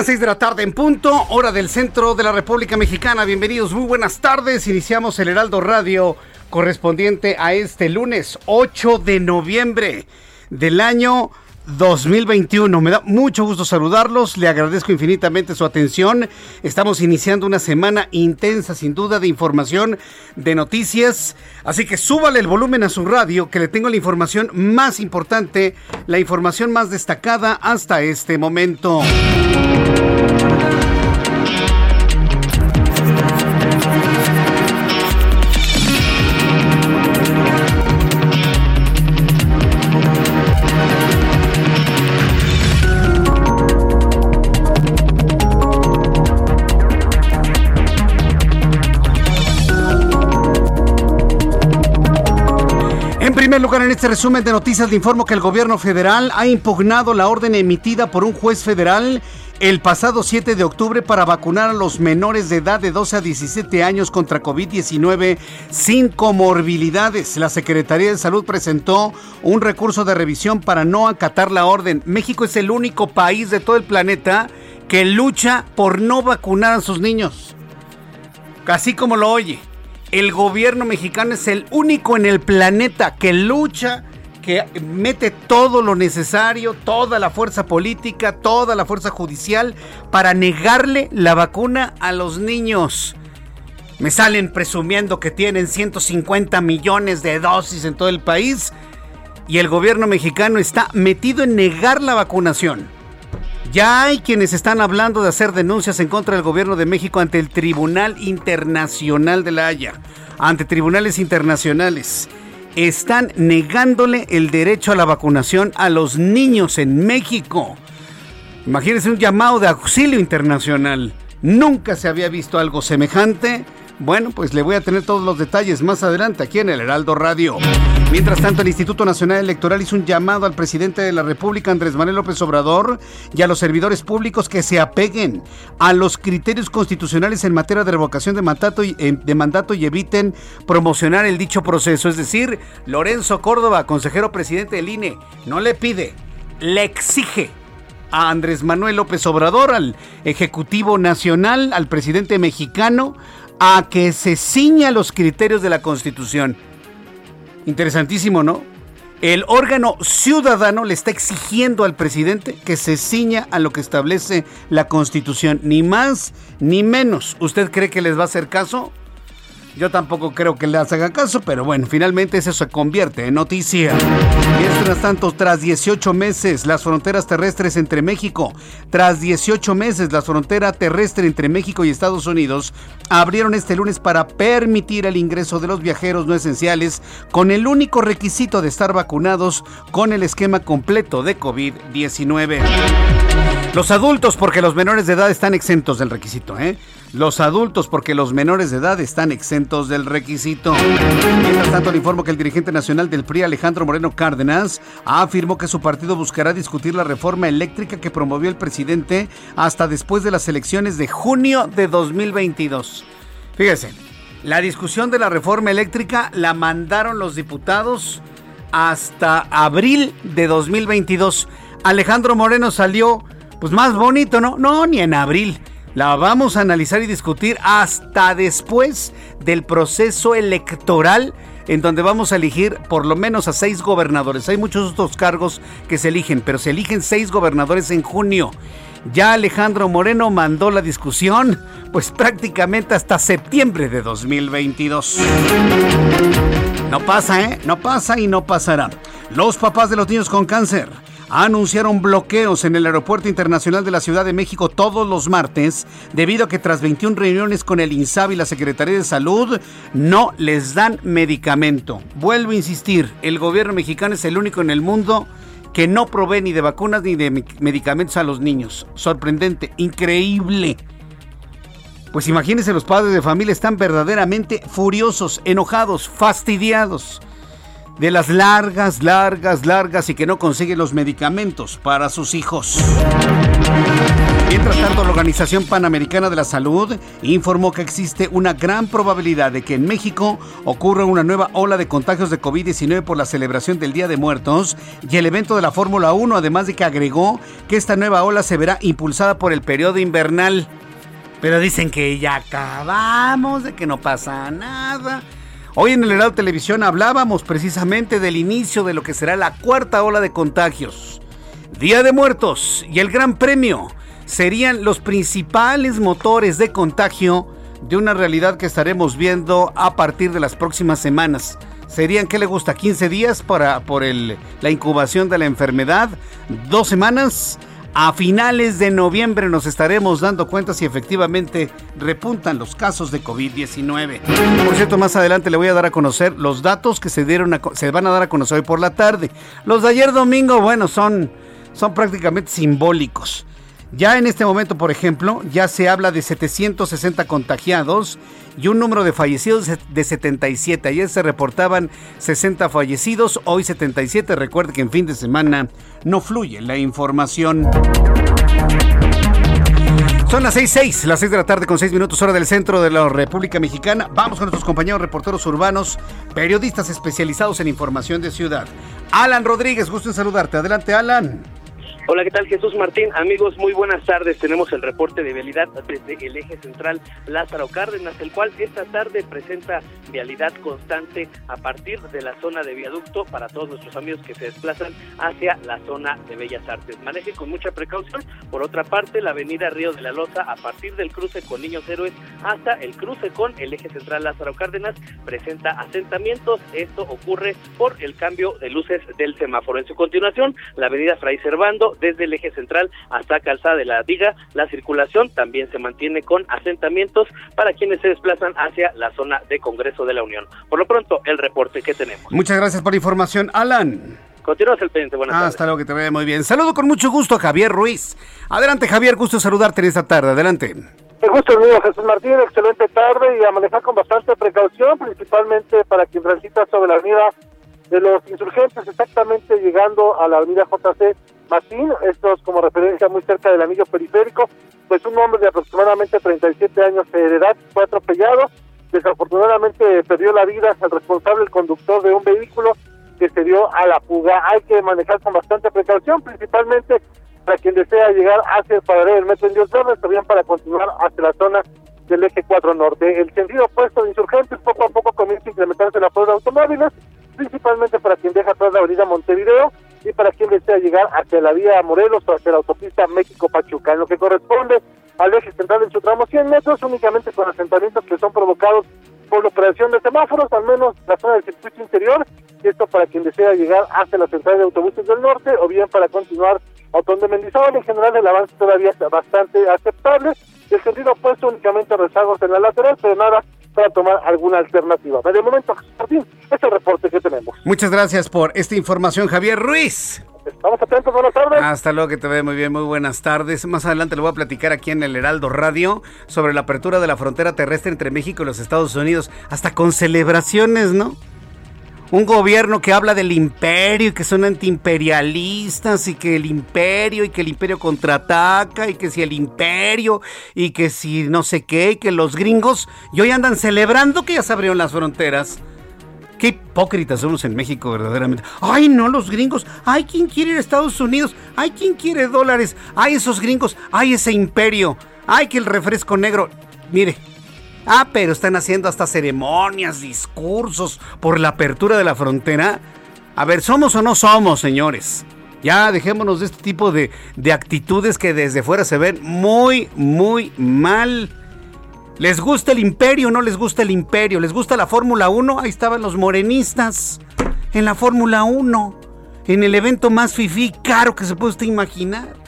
Las 6 de la tarde en punto, hora del centro de la República Mexicana. Bienvenidos, muy buenas tardes. Iniciamos el Heraldo Radio correspondiente a este lunes 8 de noviembre del año 2021. Me da mucho gusto saludarlos, le agradezco infinitamente su atención. Estamos iniciando una semana intensa, sin duda, de información, de noticias. Así que súbale el volumen a su radio, que le tengo la información más importante, la información más destacada hasta este momento. En este resumen de noticias le informo que el gobierno federal ha impugnado la orden emitida por un juez federal el pasado 7 de octubre para vacunar a los menores de edad de 12 a 17 años contra COVID-19 sin comorbilidades. La Secretaría de Salud presentó un recurso de revisión para no acatar la orden. México es el único país de todo el planeta que lucha por no vacunar a sus niños. Así como lo oye el gobierno mexicano es el único en el planeta que lucha, que mete todo lo necesario, toda la fuerza política, toda la fuerza judicial para negarle la vacuna a los niños. Me salen presumiendo que tienen 150 millones de dosis en todo el país y el gobierno mexicano está metido en negar la vacunación. Ya hay quienes están hablando de hacer denuncias en contra del gobierno de México ante el Tribunal Internacional de la Haya, ante tribunales internacionales. Están negándole el derecho a la vacunación a los niños en México. Imagínense un llamado de auxilio internacional. Nunca se había visto algo semejante. Bueno, pues le voy a tener todos los detalles más adelante aquí en el Heraldo Radio. Mientras tanto, el Instituto Nacional Electoral hizo un llamado al presidente de la República, Andrés Manuel López Obrador, y a los servidores públicos que se apeguen a los criterios constitucionales en materia de revocación de mandato y, eh, eviten promocionar el dicho proceso. Es decir, Lorenzo Córdoba, consejero presidente del INE, no le pide, le exige a Andrés Manuel López Obrador, al Ejecutivo Nacional, al presidente mexicano, a que se ciña los criterios de la Constitución. Interesantísimo, ¿no? El órgano ciudadano le está exigiendo al presidente que se ciña a lo que establece la Constitución, ni más ni menos. ¿Usted cree que les va a hacer caso? Yo tampoco creo que le haga caso, pero bueno, finalmente eso se convierte en noticia. Mientras tanto, tras 18 meses, las fronteras terrestres entre México, tras 18 meses, la frontera terrestre entre México y Estados Unidos abrieron este lunes para permitir el ingreso de los viajeros no esenciales con el único requisito de estar vacunados con el esquema completo de COVID-19. Los adultos, porque los menores de edad están exentos del requisito, ¿eh? Los adultos, porque los menores de edad están exentos del requisito. Mientras tanto, le informo que el dirigente nacional del PRI, Alejandro Moreno Cárdenas, afirmó que su partido buscará discutir la reforma eléctrica que promovió el presidente hasta después de las elecciones de junio de 2022. Fíjese, la discusión de la reforma eléctrica la mandaron los diputados hasta abril de 2022. Alejandro Moreno salió pues más bonito, ¿no? No, ni en abril. La vamos a analizar y discutir hasta después del proceso electoral en donde vamos a elegir por lo menos a seis gobernadores. Hay muchos otros cargos que se eligen, pero se eligen seis gobernadores en junio. Ya Alejandro Moreno mandó la discusión, pues prácticamente hasta septiembre de 2022. No pasa, ¿eh? No pasa y no pasará. Los papás de los niños con cáncer anunciaron bloqueos en el Aeropuerto Internacional de la Ciudad de México todos los martes debido a que tras 21 reuniones con el INSABI y la Secretaría de Salud no les dan medicamento. Vuelvo a insistir, el gobierno mexicano es el único en el mundo que no provee ni de vacunas ni de medicamentos a los niños. Sorprendente, increíble. Pues imagínense, los padres de familia están verdaderamente furiosos, enojados, fastidiados de las largas, largas, largas y que no consiguen los medicamentos para sus hijos. Mientras tanto, la Organización Panamericana de la Salud informó que existe una gran probabilidad de que en México ocurra una nueva ola de contagios de COVID-19 por la celebración del Día de Muertos y el evento de la Fórmula 1, además de que agregó que esta nueva ola se verá impulsada por el periodo invernal. Pero dicen que ya acabamos, de que no pasa nada. Hoy en el Heraldo Televisión hablábamos precisamente del inicio de lo que será la cuarta ola de contagios. Día de Muertos y el Gran Premio serían los principales motores de contagio de una realidad que estaremos viendo a partir de las próximas semanas. Serían, ¿qué le gusta? 15 días para, por el, la incubación de la enfermedad, dos semanas a finales de noviembre nos estaremos dando cuenta si efectivamente repuntan los casos de COVID-19. Por cierto, más adelante le voy a dar a conocer los datos que se dieron se van a dar a conocer hoy por la tarde. Los de ayer domingo, bueno, son, son prácticamente simbólicos. Ya en este momento, por ejemplo, ya se habla de 760 contagiados y un número de fallecidos de 77. Ayer se reportaban 60 fallecidos, hoy 77. Recuerde que en fin de semana no fluye la información. Son las 6.6, las 6 de la tarde con 6 minutos hora del centro de la República Mexicana. Vamos con nuestros compañeros reporteros urbanos, periodistas especializados en información de ciudad. Alan Rodríguez, gusto en saludarte. Adelante, Alan. Hola, ¿qué tal Jesús Martín? Amigos, muy buenas tardes. Tenemos el reporte de vialidad desde el eje central Lázaro Cárdenas, el cual esta tarde presenta vialidad constante a partir de la zona de viaducto para todos nuestros amigos que se desplazan hacia la zona de Bellas Artes. Maneje con mucha precaución. Por otra parte, la avenida Río de la Loza, a partir del cruce con Niños Héroes hasta el cruce con el eje central Lázaro Cárdenas, presenta asentamientos. Esto ocurre por el cambio de luces del semáforo. En su continuación, la avenida Fray Servando, desde el eje central hasta Calzada de la Diga. La circulación también se mantiene con asentamientos para quienes se desplazan hacia la zona de Congreso de la Unión. Por lo pronto, el reporte que tenemos. Muchas gracias por la información, Alan. Continúas el pendiente, buenas tardes. Hasta luego, que te vaya muy bien. Saludo con mucho gusto a Javier Ruiz. Adelante, Javier, gusto saludarte en esta tarde. Adelante. El gusto es mío, Jesús Martín. Excelente tarde y a manejar con bastante precaución, principalmente para quien transita sobre la avenida de los insurgentes, exactamente llegando a la avenida JC Martín, esto es como referencia muy cerca del anillo periférico, pues un hombre de aproximadamente 37 años de edad fue atropellado, desafortunadamente perdió la vida el responsable, el conductor de un vehículo que se dio a la fuga. Hay que manejar con bastante precaución, principalmente para quien desea llegar hacia el paradero del metro en Dios Verde, también para continuar hacia la zona del eje 4 norte. El sentido opuesto de insurgentes poco a poco comienza a incrementarse la flota de automóviles, principalmente para quien deja atrás la avenida Montevideo y para quien desea llegar hacia la vía Morelos o hacia la autopista México-Pachuca. En lo que corresponde al eje central en su tramo 100 metros, únicamente con asentamientos que son provocados por la operación de semáforos, al menos la zona del circuito interior, esto para quien desea llegar hacia la central de autobuses del norte o bien para continuar a de Mendizábal. En general el avance todavía está bastante aceptable. El sentido opuesto únicamente rezagos en la lateral, pero nada para tomar alguna alternativa. De momento, Martín, es el reporte que tenemos. Muchas gracias por esta información, Javier Ruiz. Estamos atentos, buenas tardes. Hasta luego, que te ve muy bien, muy buenas tardes. Más adelante le voy a platicar aquí en el Heraldo Radio sobre la apertura de la frontera terrestre entre México y los Estados Unidos, hasta con celebraciones, ¿no? Un gobierno que habla del imperio y que son antiimperialistas y que el imperio y que el imperio contraataca y que si el imperio y que si no sé qué y que los gringos y hoy andan celebrando que ya se abrieron las fronteras. Qué hipócritas somos en México, verdaderamente. Ay, no, los gringos. Ay, ¿quién quiere ir a Estados Unidos? Ay, ¿quién quiere dólares? Ay, esos gringos. Ay, ese imperio. Ay, que el refresco negro. Mire. Ah, pero están haciendo hasta ceremonias, discursos por la apertura de la frontera. A ver, ¿somos o no somos, señores? Ya dejémonos de este tipo de, de actitudes que desde fuera se ven muy, muy mal. ¿Les gusta el imperio o no les gusta el imperio? ¿Les gusta la Fórmula 1? Ahí estaban los morenistas en la Fórmula 1. En el evento más fifí caro que se puede usted imaginar.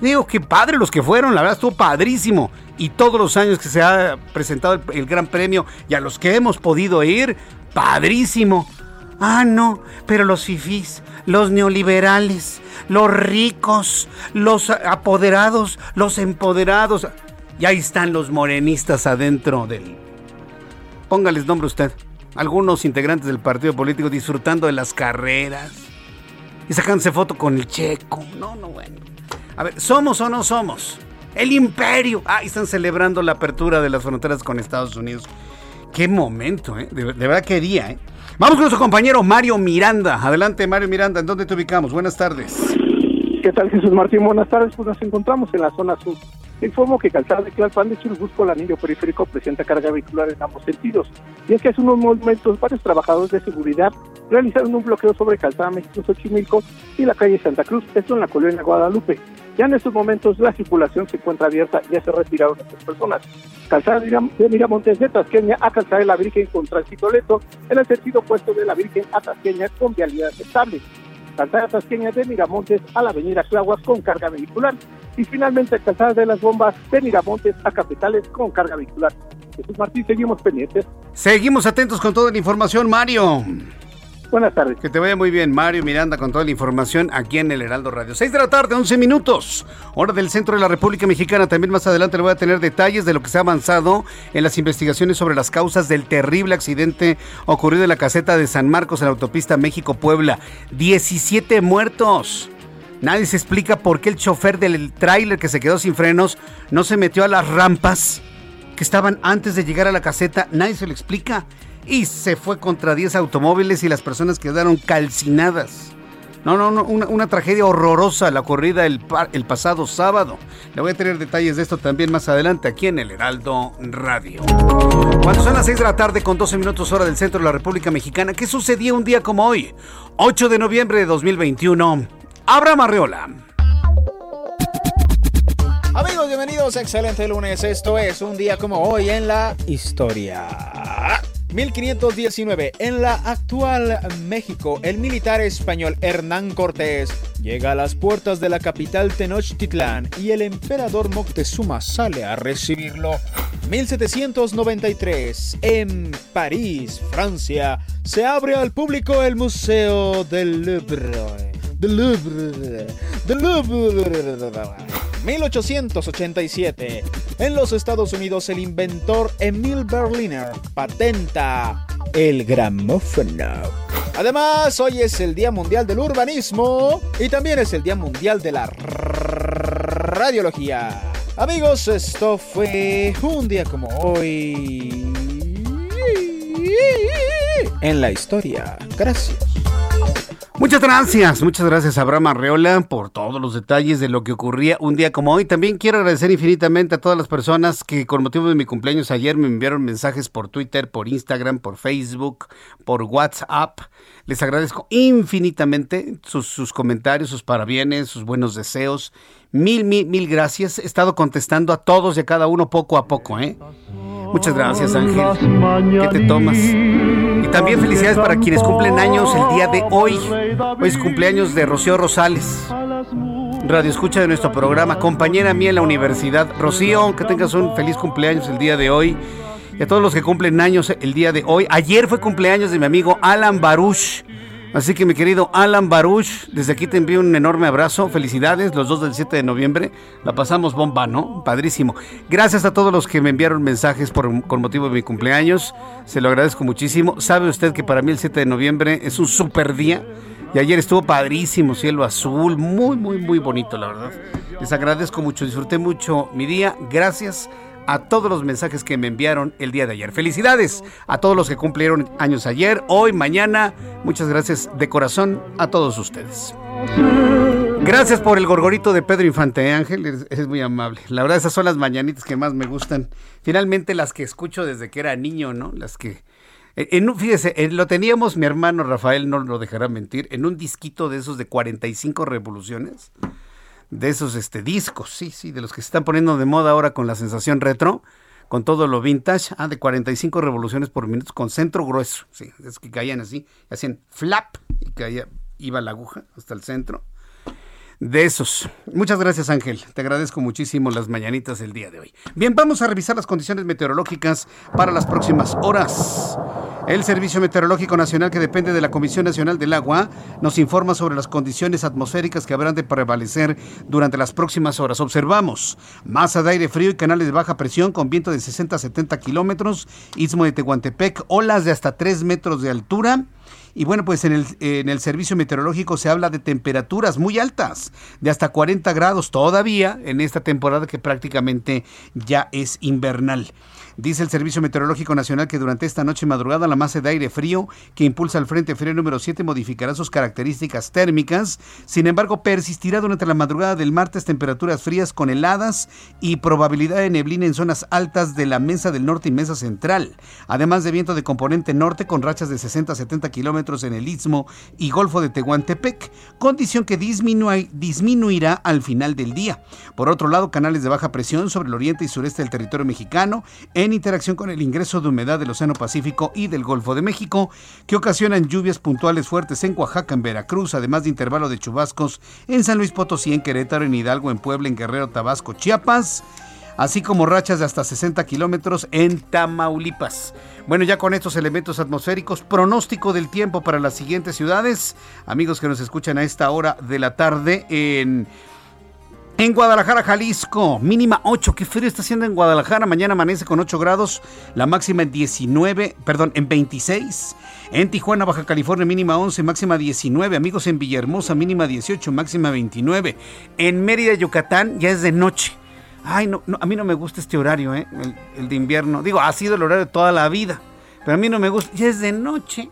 Digo, qué padre los que fueron, la verdad estuvo padrísimo. Y todos los años que se ha presentado el, Gran Premio y a los que hemos podido ir, padrísimo. Ah, no, pero los fifís, los neoliberales, los ricos, los apoderados, los empoderados. Y ahí están los morenistas adentro del... Póngales nombre usted. Algunos integrantes del partido político disfrutando de las carreras. Y sacándose foto con el checo. No, no, bueno. A ver, ¿somos o no somos? El imperio. Ah, están celebrando la apertura de las fronteras con Estados Unidos. Qué momento, ¿eh? De, verdad, qué día, ¿eh? Vamos con nuestro compañero Mario Miranda. Adelante, Mario Miranda. ¿En dónde te ubicamos? Buenas tardes. ¿Qué tal, Jesús Martín? Buenas tardes. Pues nos encontramos en la zona sur. Informo que Calzada de Tlalpan de Churubusco, el anillo periférico, presenta carga vehicular en ambos sentidos. Y es que hace unos momentos varios trabajadores de seguridad realizaron un bloqueo sobre Calzada México Xochimilco y la calle Santa Cruz, esto en la colonia Guadalupe. Ya en estos momentos la circulación se encuentra abierta, ya se retiraron estas personas. Calzada de Miramontes de Tasqueña a Calzada de la Virgen con tránsito lento, en el sentido opuesto de la Virgen a Tasqueña con vialidad estable. Calzada Tasqueña de Miramontes a la avenida Claguas con carga vehicular. Y finalmente Calzada de las Bombas de Miramontes a Capitales con carga vehicular. Jesús Martín, seguimos pendientes. Seguimos atentos con toda la información, Mario. Buenas tardes. Que te vaya muy bien, Mario Miranda, con toda la información aquí en el Heraldo Radio. 6 de la tarde, 11 minutos. Hora del centro de la República Mexicana. También más adelante le voy a tener detalles de lo que se ha avanzado en las investigaciones sobre las causas del terrible accidente ocurrido en la caseta de San Marcos en la autopista México-Puebla. 17 muertos. Nadie se explica por qué el chofer del tráiler que se quedó sin frenos no se metió a las rampas que estaban antes de llegar a la caseta. Nadie se lo explica y se fue contra 10 automóviles y las personas quedaron calcinadas. No, no, no, una, tragedia horrorosa la ocurrida el, el, pasado sábado. Le voy a tener detalles de esto también más adelante aquí en el Heraldo Radio. Cuando son las 6 de la tarde con 12 minutos hora del centro de la República Mexicana, ¿qué sucedía un día como hoy? 8 de noviembre de 2021. Abraham Arreola. Amigos, bienvenidos Excelente Lunes. Esto es un día como hoy en la historia. 1519. En la actual México, el militar español Hernán Cortés llega a las puertas de la capital Tenochtitlán y el emperador Moctezuma sale a recibirlo. 1793. En París, Francia, se abre al público el Museo del Louvre. Del Louvre. Del Louvre. 1887. En los Estados Unidos, el inventor Emil Berliner patenta el gramófono. Además, hoy es el Día Mundial del Urbanismo y también es el Día Mundial de la Radiología. Amigos, esto fue un día como hoy en la historia. Gracias. Muchas gracias, muchas gracias Abraham Arreola por todos los detalles de lo que ocurría un día como hoy. También quiero agradecer infinitamente a todas las personas que con motivo de mi cumpleaños ayer me enviaron mensajes por Twitter, por Instagram, por Facebook, por WhatsApp. Les agradezco infinitamente sus, sus comentarios, sus parabienes, sus buenos deseos. Mil, mil, mil gracias. He estado contestando a todos y a cada uno poco a poco, ¿eh? Muchas gracias, Ángel. ¿Qué te tomas? Y también felicidades para quienes cumplen años el día de hoy. Hoy es cumpleaños de Rocío Rosales. Radio escucha de nuestro programa, compañera mía en la universidad. Rocío, que tengas un feliz cumpleaños el día de hoy. Y a todos los que cumplen años el día de hoy. Ayer fue cumpleaños de mi amigo Alan Baruch. Así que mi querido Alan Baruch, desde aquí te envío un enorme abrazo, felicidades, los dos del 7 de noviembre, la pasamos bomba, ¿no? Padrísimo. Gracias a todos los que me enviaron mensajes por, con motivo de mi cumpleaños, se lo agradezco muchísimo. Sabe usted que para mí el 7 de noviembre es un super día y ayer estuvo padrísimo, cielo azul, muy, muy, muy bonito, la verdad. Les agradezco mucho, disfruté mucho mi día, gracias a todos los mensajes que me enviaron el día de ayer. Felicidades a todos los que cumplieron años ayer, hoy, mañana. Muchas gracias de corazón a todos ustedes. Gracias por el gorgorito de Pedro Infante Ángel, es, muy amable. La verdad, esas son las mañanitas que más me gustan. Finalmente, las que escucho desde que era niño, ¿no? Las que. En, fíjese, lo teníamos, mi hermano Rafael no lo dejará mentir, en un disquito de esos de 45 revoluciones, de esos este, discos, sí, sí, de los que se están poniendo de moda ahora con la sensación retro, con todo lo vintage, ah, de 45 revoluciones por minuto, con centro grueso, sí, es que caían así, hacían flap y caía, iba la aguja hasta el centro de esos. Muchas gracias Ángel, te agradezco muchísimo las mañanitas del día de hoy. Bien, vamos a revisar las condiciones meteorológicas para las próximas horas. El Servicio Meteorológico Nacional, que depende de la Comisión Nacional del Agua, nos informa sobre las condiciones atmosféricas que habrán de prevalecer durante las próximas horas. Observamos masa de aire frío y canales de baja presión con viento de 60 a 70 kilómetros, istmo de Tehuantepec, olas de hasta 3 metros de altura y bueno, pues en el, en el servicio meteorológico se habla de temperaturas muy altas, de hasta 40 grados todavía en esta temporada que prácticamente ya es invernal. Dice el Servicio Meteorológico Nacional que durante esta noche madrugada la masa de aire frío que impulsa el Frente Frío número 7 modificará sus características térmicas. Sin embargo, persistirá durante la madrugada del martes temperaturas frías con heladas y probabilidad de neblina en zonas altas de la mesa del norte y mesa central. Además de viento de componente norte con rachas de 60 a 70 kilómetros en el istmo y golfo de Tehuantepec, condición que disminuirá al final del día. Por otro lado, canales de baja presión sobre el oriente y sureste del territorio mexicano en interacción con el ingreso de humedad del Océano Pacífico y del Golfo de México, que ocasionan lluvias puntuales fuertes en Oaxaca, en Veracruz, además de intervalo de chubascos en San Luis Potosí, en Querétaro, en Hidalgo, en Puebla, en Guerrero, Tabasco, Chiapas así como rachas de hasta 60 kilómetros en Tamaulipas. Bueno, ya con estos elementos atmosféricos, pronóstico del tiempo para las siguientes ciudades. Amigos que nos escuchan a esta hora de la tarde en en Guadalajara, Jalisco, mínima 8. Qué frío está haciendo en Guadalajara. Mañana amanece con 8 grados. La máxima en 19, perdón, en 26. En Tijuana, Baja California, mínima 11, máxima 19. Amigos, en Villahermosa, mínima 18, máxima 29. En Mérida, Yucatán, ya es de noche. Ay, no, a mí no me gusta este horario, ¿eh? el, el de invierno. Digo, ha sido el horario toda la vida. Pero a mí no me gusta. Ya es de noche.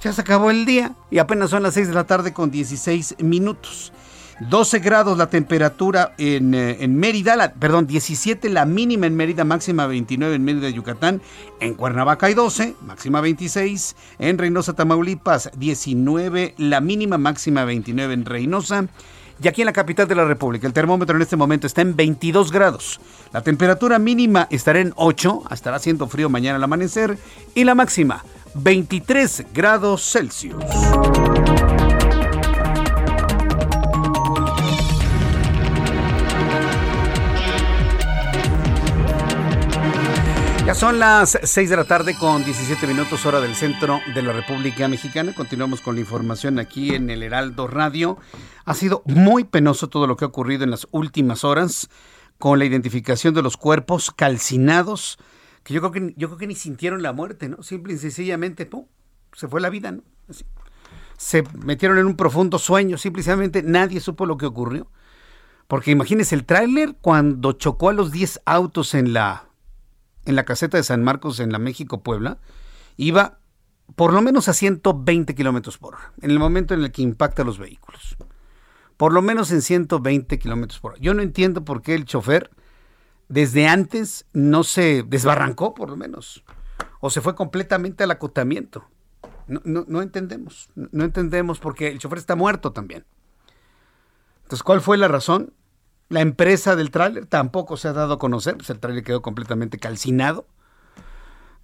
Ya se acabó el día. Y apenas son las 6 de la tarde con 16 minutos. 12 grados la temperatura en, eh, en Mérida, perdón, 17 la mínima en Mérida, máxima 29 en Mérida, Yucatán. En Cuernavaca hay 12, máxima 26. En Reynosa, Tamaulipas, 19 la mínima, máxima 29 en Reynosa. Y aquí en la capital de la República, el termómetro en este momento está en 22 grados. La temperatura mínima estará en 8, estará haciendo frío mañana al amanecer. Y la máxima, 23 grados Celsius. Son las 6 de la tarde con 17 minutos hora del centro de la República Mexicana. Continuamos con la información aquí en el Heraldo Radio. Ha sido muy penoso todo lo que ha ocurrido en las últimas horas con la identificación de los cuerpos calcinados, que yo creo que, yo creo que ni sintieron la muerte, ¿no? Simple y sencillamente, ¡pum! se fue la vida, ¿no? Se metieron en un profundo sueño, simplemente nadie supo lo que ocurrió. Porque imagínense, el tráiler cuando chocó a los 10 autos en la en la caseta de San Marcos en la México Puebla iba por lo menos a 120 kilómetros por hora en el momento en el que impacta los vehículos. Por lo menos en 120 kilómetros por hora. Yo no entiendo por qué el chofer desde antes no se desbarrancó, por lo menos, o se fue completamente al acotamiento. No, no, no entendemos, no entendemos porque el chofer está muerto también. Entonces, ¿cuál fue la razón? La empresa del tráiler tampoco se ha dado a conocer, pues el tráiler quedó completamente calcinado.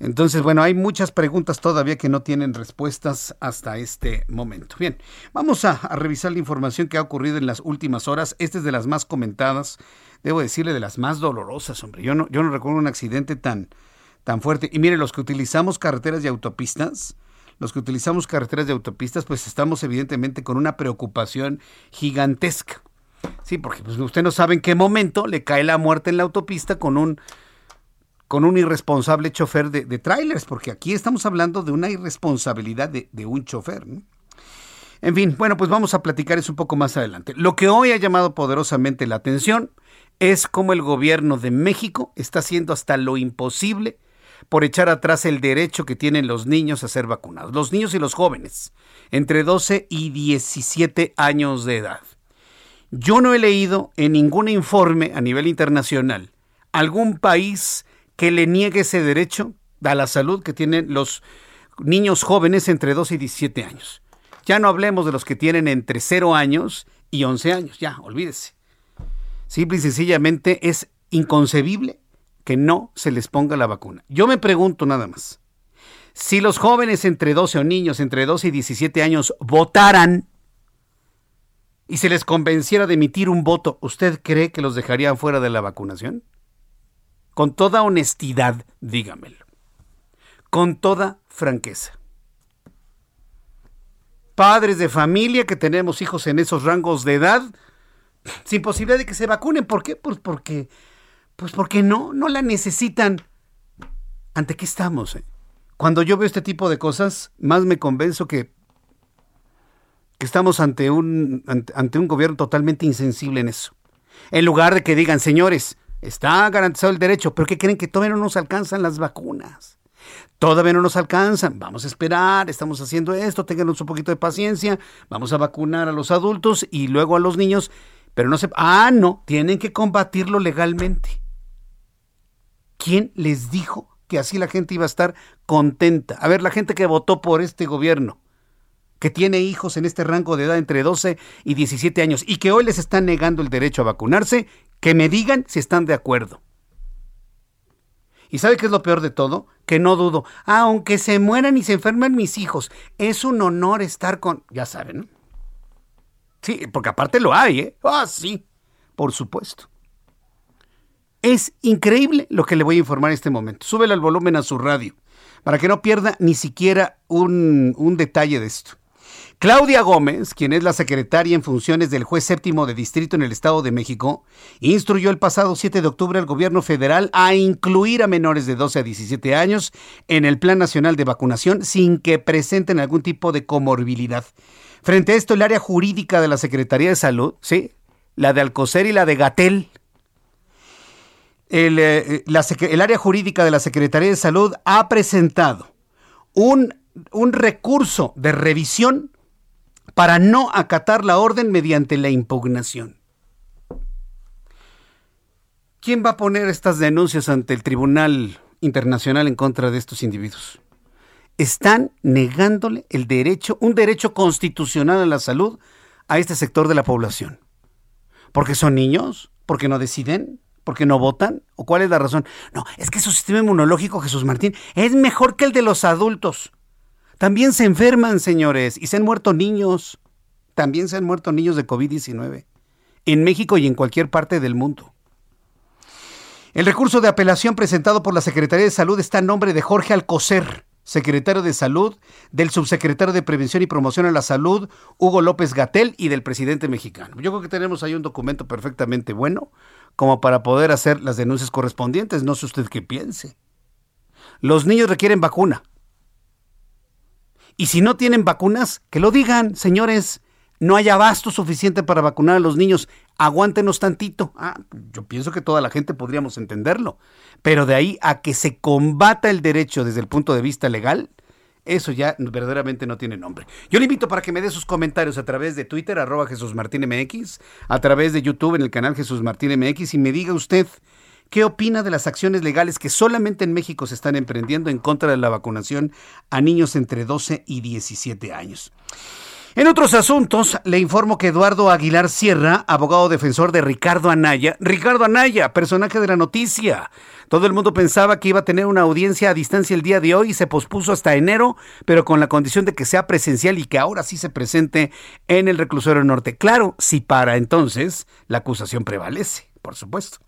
Entonces, bueno, hay muchas preguntas todavía que no tienen respuestas hasta este momento. Bien, vamos a, revisar la información que ha ocurrido en las últimas horas. Esta es de las más comentadas, debo decirle, de las más dolorosas, hombre. Yo no, yo no recuerdo un accidente tan, tan fuerte. Y mire, los que utilizamos carreteras y autopistas, los que utilizamos carreteras y autopistas, pues estamos evidentemente con una preocupación gigantesca. Sí, porque pues, usted no sabe en qué momento le cae la muerte en la autopista con un con un irresponsable chofer de, trailers, porque aquí estamos hablando de una irresponsabilidad de, un chofer. En fin, bueno, pues vamos a platicar eso un poco más adelante. Lo que hoy ha llamado poderosamente la atención es como el gobierno de México está haciendo hasta lo imposible por echar atrás el derecho que tienen los niños a ser vacunados, los niños y los jóvenes, entre 12 y 17 años de edad. Yo no he leído en ningún informe a nivel internacional algún país que le niegue ese derecho a la salud que tienen los niños jóvenes entre 12 y 17 años. Ya no hablemos de los que tienen entre 0 años y 11 años, ya, olvídese. Simple y sencillamente es inconcebible que no se les ponga la vacuna. Yo me pregunto nada más, si los jóvenes entre 12 o niños entre 12 y 17 años votaran y se les convenciera de emitir un voto, ¿usted cree que los dejarían fuera de la vacunación? Con toda honestidad, dígamelo. Con toda franqueza. Padres de familia que tenemos hijos en esos rangos de edad, sin posibilidad de que se vacunen. ¿Por qué? Pues porque, pues porque no, no la necesitan. ¿Ante qué estamos? Eh? Cuando yo veo este tipo de cosas, más me convenzo que, que estamos ante un, ante, un gobierno totalmente insensible en eso. En lugar de que digan, señores, está garantizado el derecho, pero ¿qué creen que todavía no nos alcanzan las vacunas? Todavía no nos alcanzan, vamos a esperar, estamos haciendo esto, ténganos un poquito de paciencia, vamos a vacunar a los adultos y luego a los niños pero no se... Ah, no, tienen que combatirlo legalmente. ¿Quién les dijo que así la gente iba a estar contenta? A ver, la gente que votó por este gobierno, que tiene hijos en este rango de edad entre 12 y 17 años y que hoy les están negando el derecho a vacunarse, que me digan si están de acuerdo. ¿Y sabe qué es lo peor de todo? Que no dudo. Aunque se mueran y se enfermen mis hijos, es un honor estar con... Ya saben, ¿no? Sí, porque aparte lo hay, ¿eh? Ah, sí, por supuesto. Es increíble lo que le voy a informar en este momento. Súbele al volumen a su radio para que no pierda ni siquiera un, un detalle de esto. Claudia Gómez, quien es la secretaria en funciones del juez séptimo de distrito en el Estado de México, instruyó el pasado 7 de octubre al gobierno federal a incluir a menores de 12 a 17 años en el Plan Nacional de Vacunación sin que presenten algún tipo de comorbilidad. Frente a esto, el área jurídica de la Secretaría de Salud, ¿sí? la de Alcocer y la de Gatel, el, eh, área jurídica de la Secretaría de Salud ha presentado un recurso de revisión para no acatar la orden mediante la impugnación. ¿Quién va a poner estas denuncias ante el Tribunal Internacional en contra de estos individuos? están negándole el derecho, un derecho constitucional a la salud a este sector de la población. ¿Porque son niños? ¿Porque no deciden? ¿Porque no votan? ¿O cuál es la razón? No, es que su sistema inmunológico, Jesús Martín, es mejor que el de los adultos. También se enferman, señores, y se han muerto niños. También se han muerto niños de COVID-19. En México y en cualquier parte del mundo. El recurso de apelación presentado por la Secretaría de Salud está en nombre de Jorge Alcocer, secretario de Salud, del subsecretario de Prevención y Promoción a la Salud, Hugo López Gatel, y del presidente mexicano. Yo creo que tenemos ahí un documento perfectamente bueno como para poder hacer las denuncias correspondientes. No sé usted qué piense. Los niños requieren vacuna. Y si no tienen vacunas, que lo digan, señores. No hay abasto suficiente para vacunar a los niños. Aguántenos tantito. Ah, yo pienso que toda la gente podríamos entenderlo. Pero de ahí a que se combata el derecho desde el punto de vista legal, eso ya verdaderamente no tiene nombre. Yo le invito para que me dé sus comentarios a través de Twitter, arroba Jesús Martín MX, a través de YouTube en el canal Jesús Martín MX y me diga usted qué opina de las acciones legales que solamente en México se están emprendiendo en contra de la vacunación a niños entre 12 y 17 años. En otros asuntos, le informo que Eduardo Aguilar Sierra, abogado defensor de Ricardo Anaya, Ricardo Anaya, personaje de la noticia. Todo el mundo pensaba que iba a tener una audiencia a distancia el día de hoy y se pospuso hasta enero, pero con la condición de que sea presencial y que ahora sí se presente en el reclusorio norte. Claro, si para entonces la acusación prevalece, por supuesto.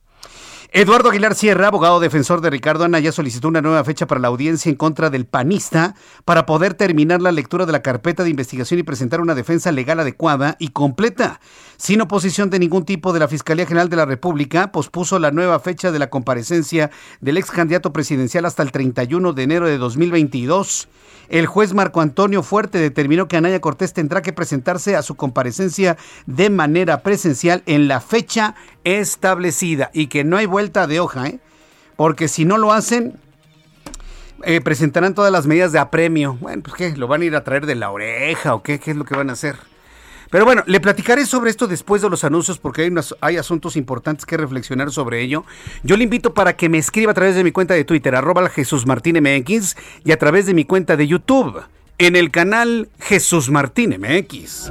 Eduardo Aguilar Sierra, abogado defensor de Ricardo Ana, ya solicitó una nueva fecha para la audiencia en contra del panista para poder terminar la lectura de la carpeta de investigación y presentar una defensa legal adecuada y completa. Sin oposición de ningún tipo de la Fiscalía General de la República, pospuso la nueva fecha de la comparecencia del ex candidato presidencial hasta el 31 de enero de 2022. El juez Marco Antonio Fuerte determinó que Anaya Cortés tendrá que presentarse a su comparecencia de manera presencial en la fecha establecida y que no hay vuelta de hoja, ¿eh? porque si no lo hacen, eh, presentarán todas las medidas de apremio. Bueno, pues qué, lo van a ir a traer de la oreja o qué, qué es lo que van a hacer. Pero bueno, le platicaré sobre esto después de los anuncios porque hay, hay asuntos importantes que reflexionar sobre ello. Yo le invito para que me escriba a través de mi cuenta de Twitter, arroba Jesús Martín MX, y a través de mi cuenta de YouTube, en el canal Jesús Martín MX.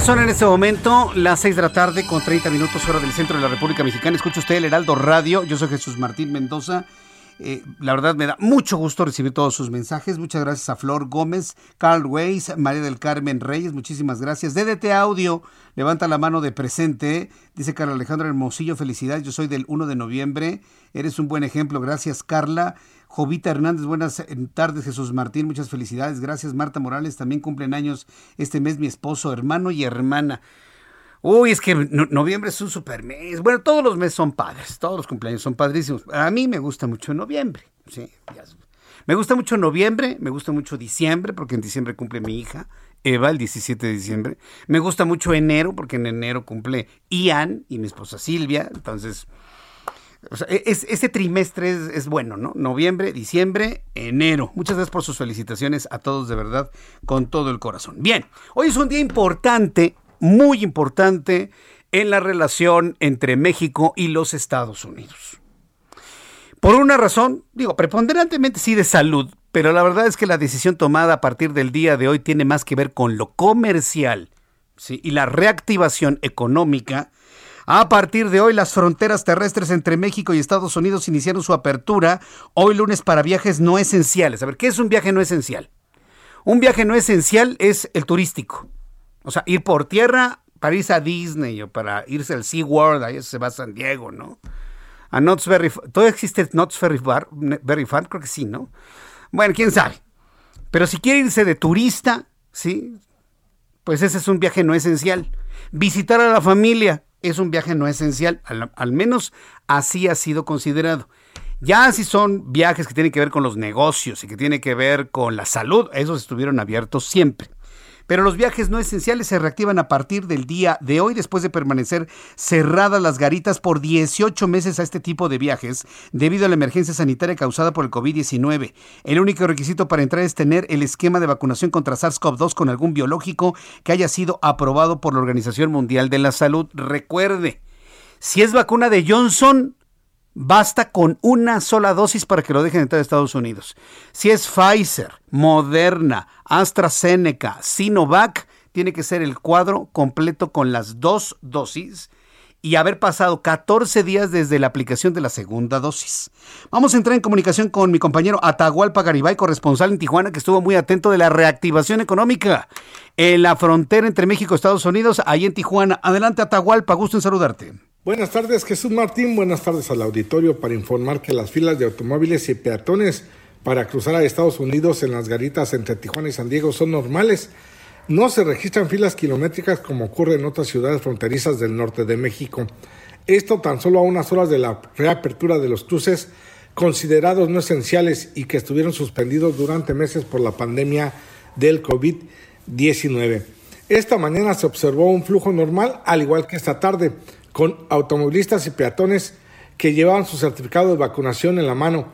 Son en este momento las 6 de la tarde con 30 minutos hora del centro de la República Mexicana. Escucha usted el Heraldo Radio. Yo soy Jesús Martín Mendoza. Eh, la verdad me da mucho gusto recibir todos sus mensajes. Muchas gracias a Flor Gómez, Carl Weiss, María del Carmen Reyes. Muchísimas gracias. DDT Audio, levanta la mano de presente. Dice Carla Alejandra Hermosillo, felicidades. Yo soy del 1 de noviembre. Eres un buen ejemplo. Gracias, Carla. Jovita Hernández, buenas eh, tardes, Jesús Martín, muchas felicidades. Gracias, Marta Morales, también cumplen años este mes mi esposo, hermano y hermana. Uy, es que noviembre es un super mes. Bueno, todos los meses son padres, todos los cumpleaños son padrísimos. A mí me gusta mucho noviembre, sí. Me gusta mucho noviembre, me gusta mucho diciembre, porque en diciembre cumple mi hija, Eva, el 17 de diciembre. Me gusta mucho enero, porque en enero cumple Ian y mi esposa Silvia. Entonces, e, es, este trimestre es, bueno, ¿no? Noviembre, diciembre, enero. Muchas gracias por sus felicitaciones a todos de verdad, con todo el corazón. Bien, hoy es un día importante, muy importante, en la relación entre México y los Estados Unidos. Por una razón, digo, preponderantemente sí de salud, pero la verdad es que la decisión tomada a partir del día de hoy tiene más que ver con lo comercial ¿sí? y la reactivación económica a partir de hoy, las fronteras terrestres entre México y Estados Unidos iniciaron su apertura hoy lunes para viajes no esenciales. A ver, ¿qué es un viaje no esencial? Un viaje no esencial es el turístico. O sea, ir por tierra para irse a Disney o para irse al SeaWorld, ahí se va a San Diego, ¿no? A Knott's Berry ¿Todavía existe Knott's Berry Bar, Berry Farm? Creo que sí, ¿no? Bueno, quién sabe. Pero si quiere irse de turista, ¿sí? Pues ese es un viaje no esencial. Visitar a la familia, es un viaje no esencial, al, menos así ha sido considerado. Ya si son viajes que tienen que ver con los negocios y que tienen que ver con la salud, esos estuvieron abiertos siempre. Pero los viajes no esenciales se reactivan a partir del día de hoy, después de permanecer cerradas las garitas por 18 meses a este tipo de viajes, debido a la emergencia sanitaria causada por el COVID-19. El único requisito para entrar es tener el esquema de vacunación contra SARS-CoV-2 con algún biológico que haya sido aprobado por la Organización Mundial de la Salud. Recuerde, si es vacuna de Johnson, Basta con una sola dosis para que lo dejen entrar a Estados Unidos. Si es Pfizer, Moderna, AstraZeneca, Sinovac, tiene que ser el cuadro completo con las dos dosis y haber pasado 14 días desde la aplicación de la segunda dosis. Vamos a entrar en comunicación con mi compañero Atahualpa Garibay, corresponsal en Tijuana, que estuvo muy atento de la reactivación económica en la frontera entre México y Estados Unidos, ahí en Tijuana. Adelante, Atahualpa, gusto en saludarte. Buenas tardes, Jesús Martín. Buenas tardes al auditorio para informar que las filas de automóviles y peatones para cruzar a Estados Unidos en las garitas entre Tijuana y San Diego son normales. No se registran filas kilométricas como ocurre en otras ciudades fronterizas del norte de México. Esto tan solo a unas horas de la reapertura de los cruces considerados no esenciales y que estuvieron suspendidos durante meses por la pandemia del COVID-19. Esta mañana se observó un flujo normal, al igual que esta tarde, con automovilistas y peatones que llevaban su certificado de vacunación en la mano,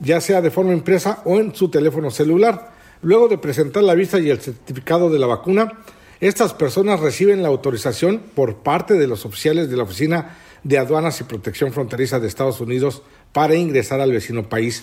ya sea de forma impresa o en su teléfono celular. Luego de presentar la vista y el certificado de la vacuna, estas personas reciben la autorización por parte de los oficiales de la Oficina de Aduanas y Protección Fronteriza de Estados Unidos para ingresar al vecino país.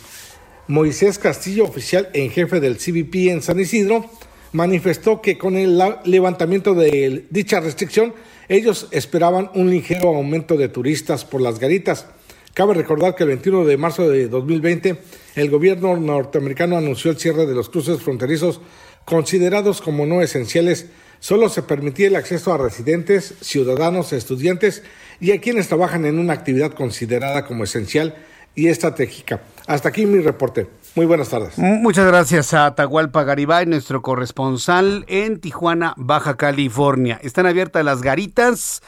Moisés Castillo, oficial en jefe del CBP en San Isidro, manifestó que con el levantamiento de dicha restricción, ellos esperaban un ligero aumento de turistas por las garitas. Cabe recordar que el 21 de marzo de 2020 el gobierno norteamericano anunció el cierre de los cruces fronterizos considerados como no esenciales. Solo se permitía el acceso a residentes, ciudadanos, estudiantes y a quienes trabajan en una actividad considerada como esencial y estratégica. Hasta aquí mi reporte. Muy buenas tardes. Muchas gracias a Atahualpa Garibay, nuestro corresponsal en Tijuana, Baja California. Están abiertas las garitas.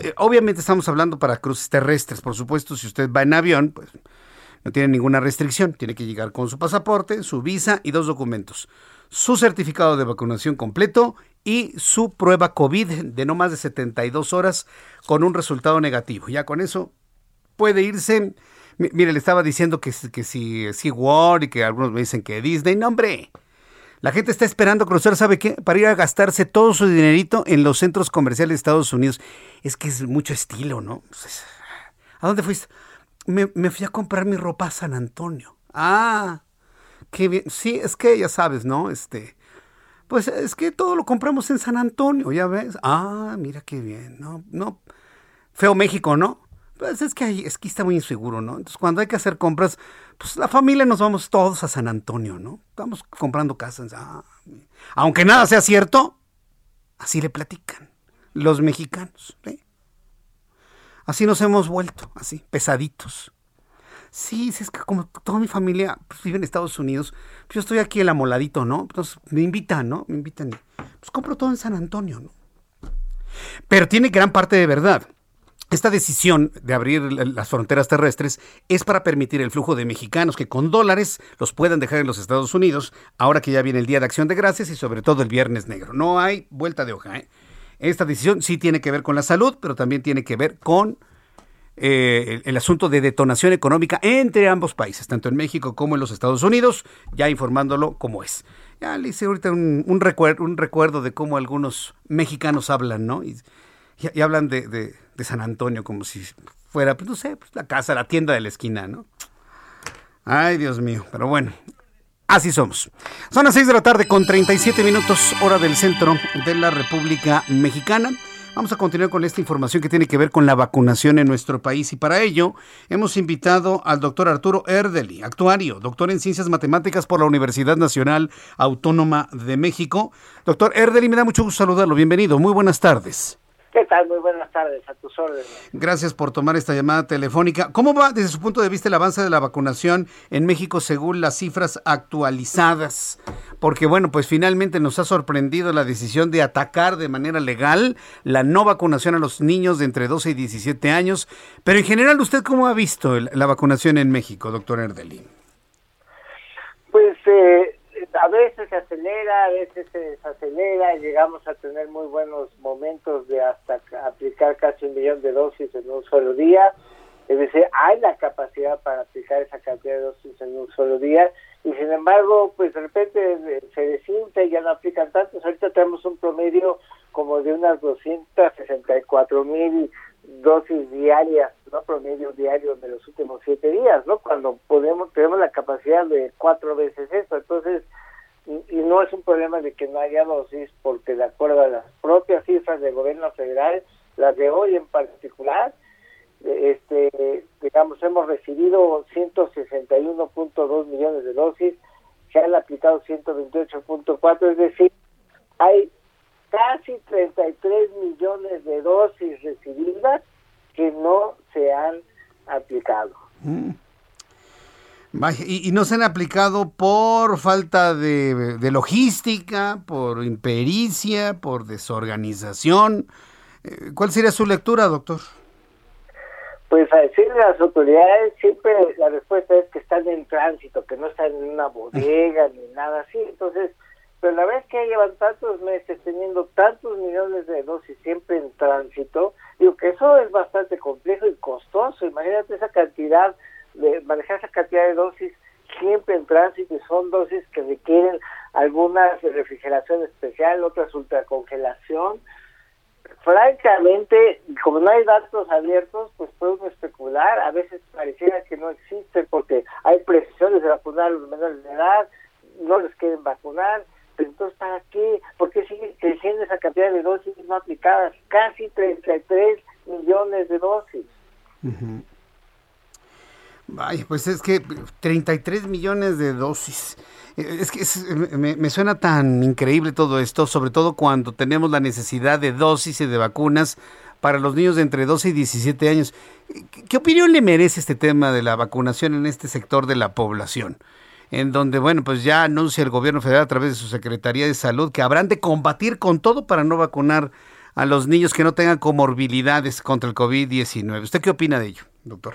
Eh, obviamente estamos hablando para cruces terrestres, por supuesto, si usted va en avión, pues no tiene ninguna restricción. Tiene que llegar con su pasaporte, su visa y dos documentos. Su certificado de vacunación completo y su prueba COVID de no más de 72 horas con un resultado negativo. Ya con eso puede irse Mire, le estaba diciendo que, que si SeaWorld y que algunos me dicen que Disney. No, hombre. La gente está esperando cruzar, ¿sabe qué? Para ir a gastarse todo su dinerito en los centros comerciales de Estados Unidos. Es que es mucho estilo, ¿no? ¿A dónde fuiste? Me, me fui a comprar mi ropa a San Antonio. Ah, qué bien. Sí, es que ya sabes, ¿no? Este, pues es que todo lo compramos en San Antonio, ¿ya ves? Ah, mira qué bien. No, no. Feo México, ¿no? Pues es que, ahí, es que está muy inseguro, ¿no? Entonces, cuando hay que hacer compras, pues la familia nos vamos todos a San Antonio, ¿no? Estamos comprando casas. Ah, aunque nada sea cierto, así le platican los mexicanos. Así nos hemos vuelto, así, pesaditos. Sí, es que como toda mi familia pues, vive en Estados Unidos, pues yo estoy aquí el amoladito, ¿no? Entonces me invitan, ¿no? Me invitan. Pues compro todo en San Antonio, ¿no? Pero tiene gran parte de verdad. Esta decisión de abrir las fronteras terrestres es para permitir el flujo de mexicanos que con dólares los puedan dejar en los Estados Unidos, ahora que ya viene el Día de Acción de Gracias y sobre todo el Viernes Negro. No hay vuelta de hoja. ¿eh? Esta decisión sí tiene que ver con la salud, pero también tiene que ver con eh, el, asunto de detonación económica entre ambos países, tanto en México como en los Estados Unidos, ya informándolo como es. Ya le hice ahorita un, un, recuerdo de cómo algunos mexicanos hablan, ¿no? Y, hablan de, de, San Antonio como si fuera, pues no sé, pues, la casa, la tienda de la esquina, ¿no? Ay, Dios mío, pero bueno, así somos. Son las 6 de la tarde con 37 minutos, hora del centro de la República Mexicana. Vamos a continuar con esta información que tiene que ver con la vacunación en nuestro país y para ello hemos invitado al doctor Arturo Erdeli, actuario, doctor en Ciencias Matemáticas por la Universidad Nacional Autónoma de México. Doctor Erdeli, me da mucho gusto saludarlo. Bienvenido. Muy buenas tardes. ¿Qué tal? Muy buenas tardes, a tus órdenes. Gracias por tomar esta llamada telefónica. ¿Cómo va desde su punto de vista el avance de la vacunación en México según las cifras actualizadas? Porque bueno, pues finalmente nos ha sorprendido la decisión de atacar de manera legal la no vacunación a los niños de entre 12 y 17 años. Pero en general, ¿usted cómo ha visto la vacunación en México, doctor Erdelín? Pues eh, a veces se acelera, a veces se desacelera, llegamos a tener muy buenos momentos de hasta aplicar casi un millón de dosis en un solo día. Es decir, hay la capacidad para aplicar esa cantidad de dosis en un solo día y sin embargo, pues de repente se desinta y ya no aplican tantos. Ahorita tenemos un promedio como de unas 264 mil dosis diarias, no promedio diario de los últimos siete días, ¿no? Cuando podemos tenemos la capacidad de cuatro veces eso, entonces y, no es un problema de que no haya dosis, porque de acuerdo a las propias cifras del gobierno federal, la de hoy en particular, este, digamos, hemos recibido 161.2 millones de dosis, se han aplicado 128.4, es decir, hay casi 33 millones de dosis recibidas que no se han aplicado. Mm. Y, no se han aplicado por falta de, logística, por impericia, por desorganización. Eh, ¿Cuál sería su lectura, doctor? Pues a decirle a las autoridades, siempre la respuesta es que están en tránsito, que no están en una bodega ni nada así. Entonces, pero la vez que llevan tantos meses teniendo tantos millones de dosis siempre en tránsito, digo que eso es bastante complejo y costoso. Imagínate esa cantidad de manejar esa cantidad de dosis siempre en tránsito y son dosis que requieren algunas refrigeración especial, otras ultracongelación. Francamente, como no hay datos abiertos, pues podemos especular. A veces pareciera que no existen porque hay presiones de vacunar a los menores de edad, no les quieren vacunar. Entonces, ¿para qué? ¿Por qué sigue creciendo esa cantidad de dosis no aplicadas? Casi 33 millones de dosis. Ay, pues es que 33 millones de dosis. Eh, es que me, suena tan increíble todo esto, sobre todo cuando tenemos la necesidad de dosis y de vacunas para los niños de entre 12 y 17 años. ¿Qué opinión le merece este tema de la vacunación en este sector de la población? En donde, bueno, pues ya anuncia el gobierno federal a través de su Secretaría de Salud que habrán de combatir con todo para no vacunar a los niños que no tengan comorbilidades contra el COVID-19. ¿Usted qué opina de ello, doctor?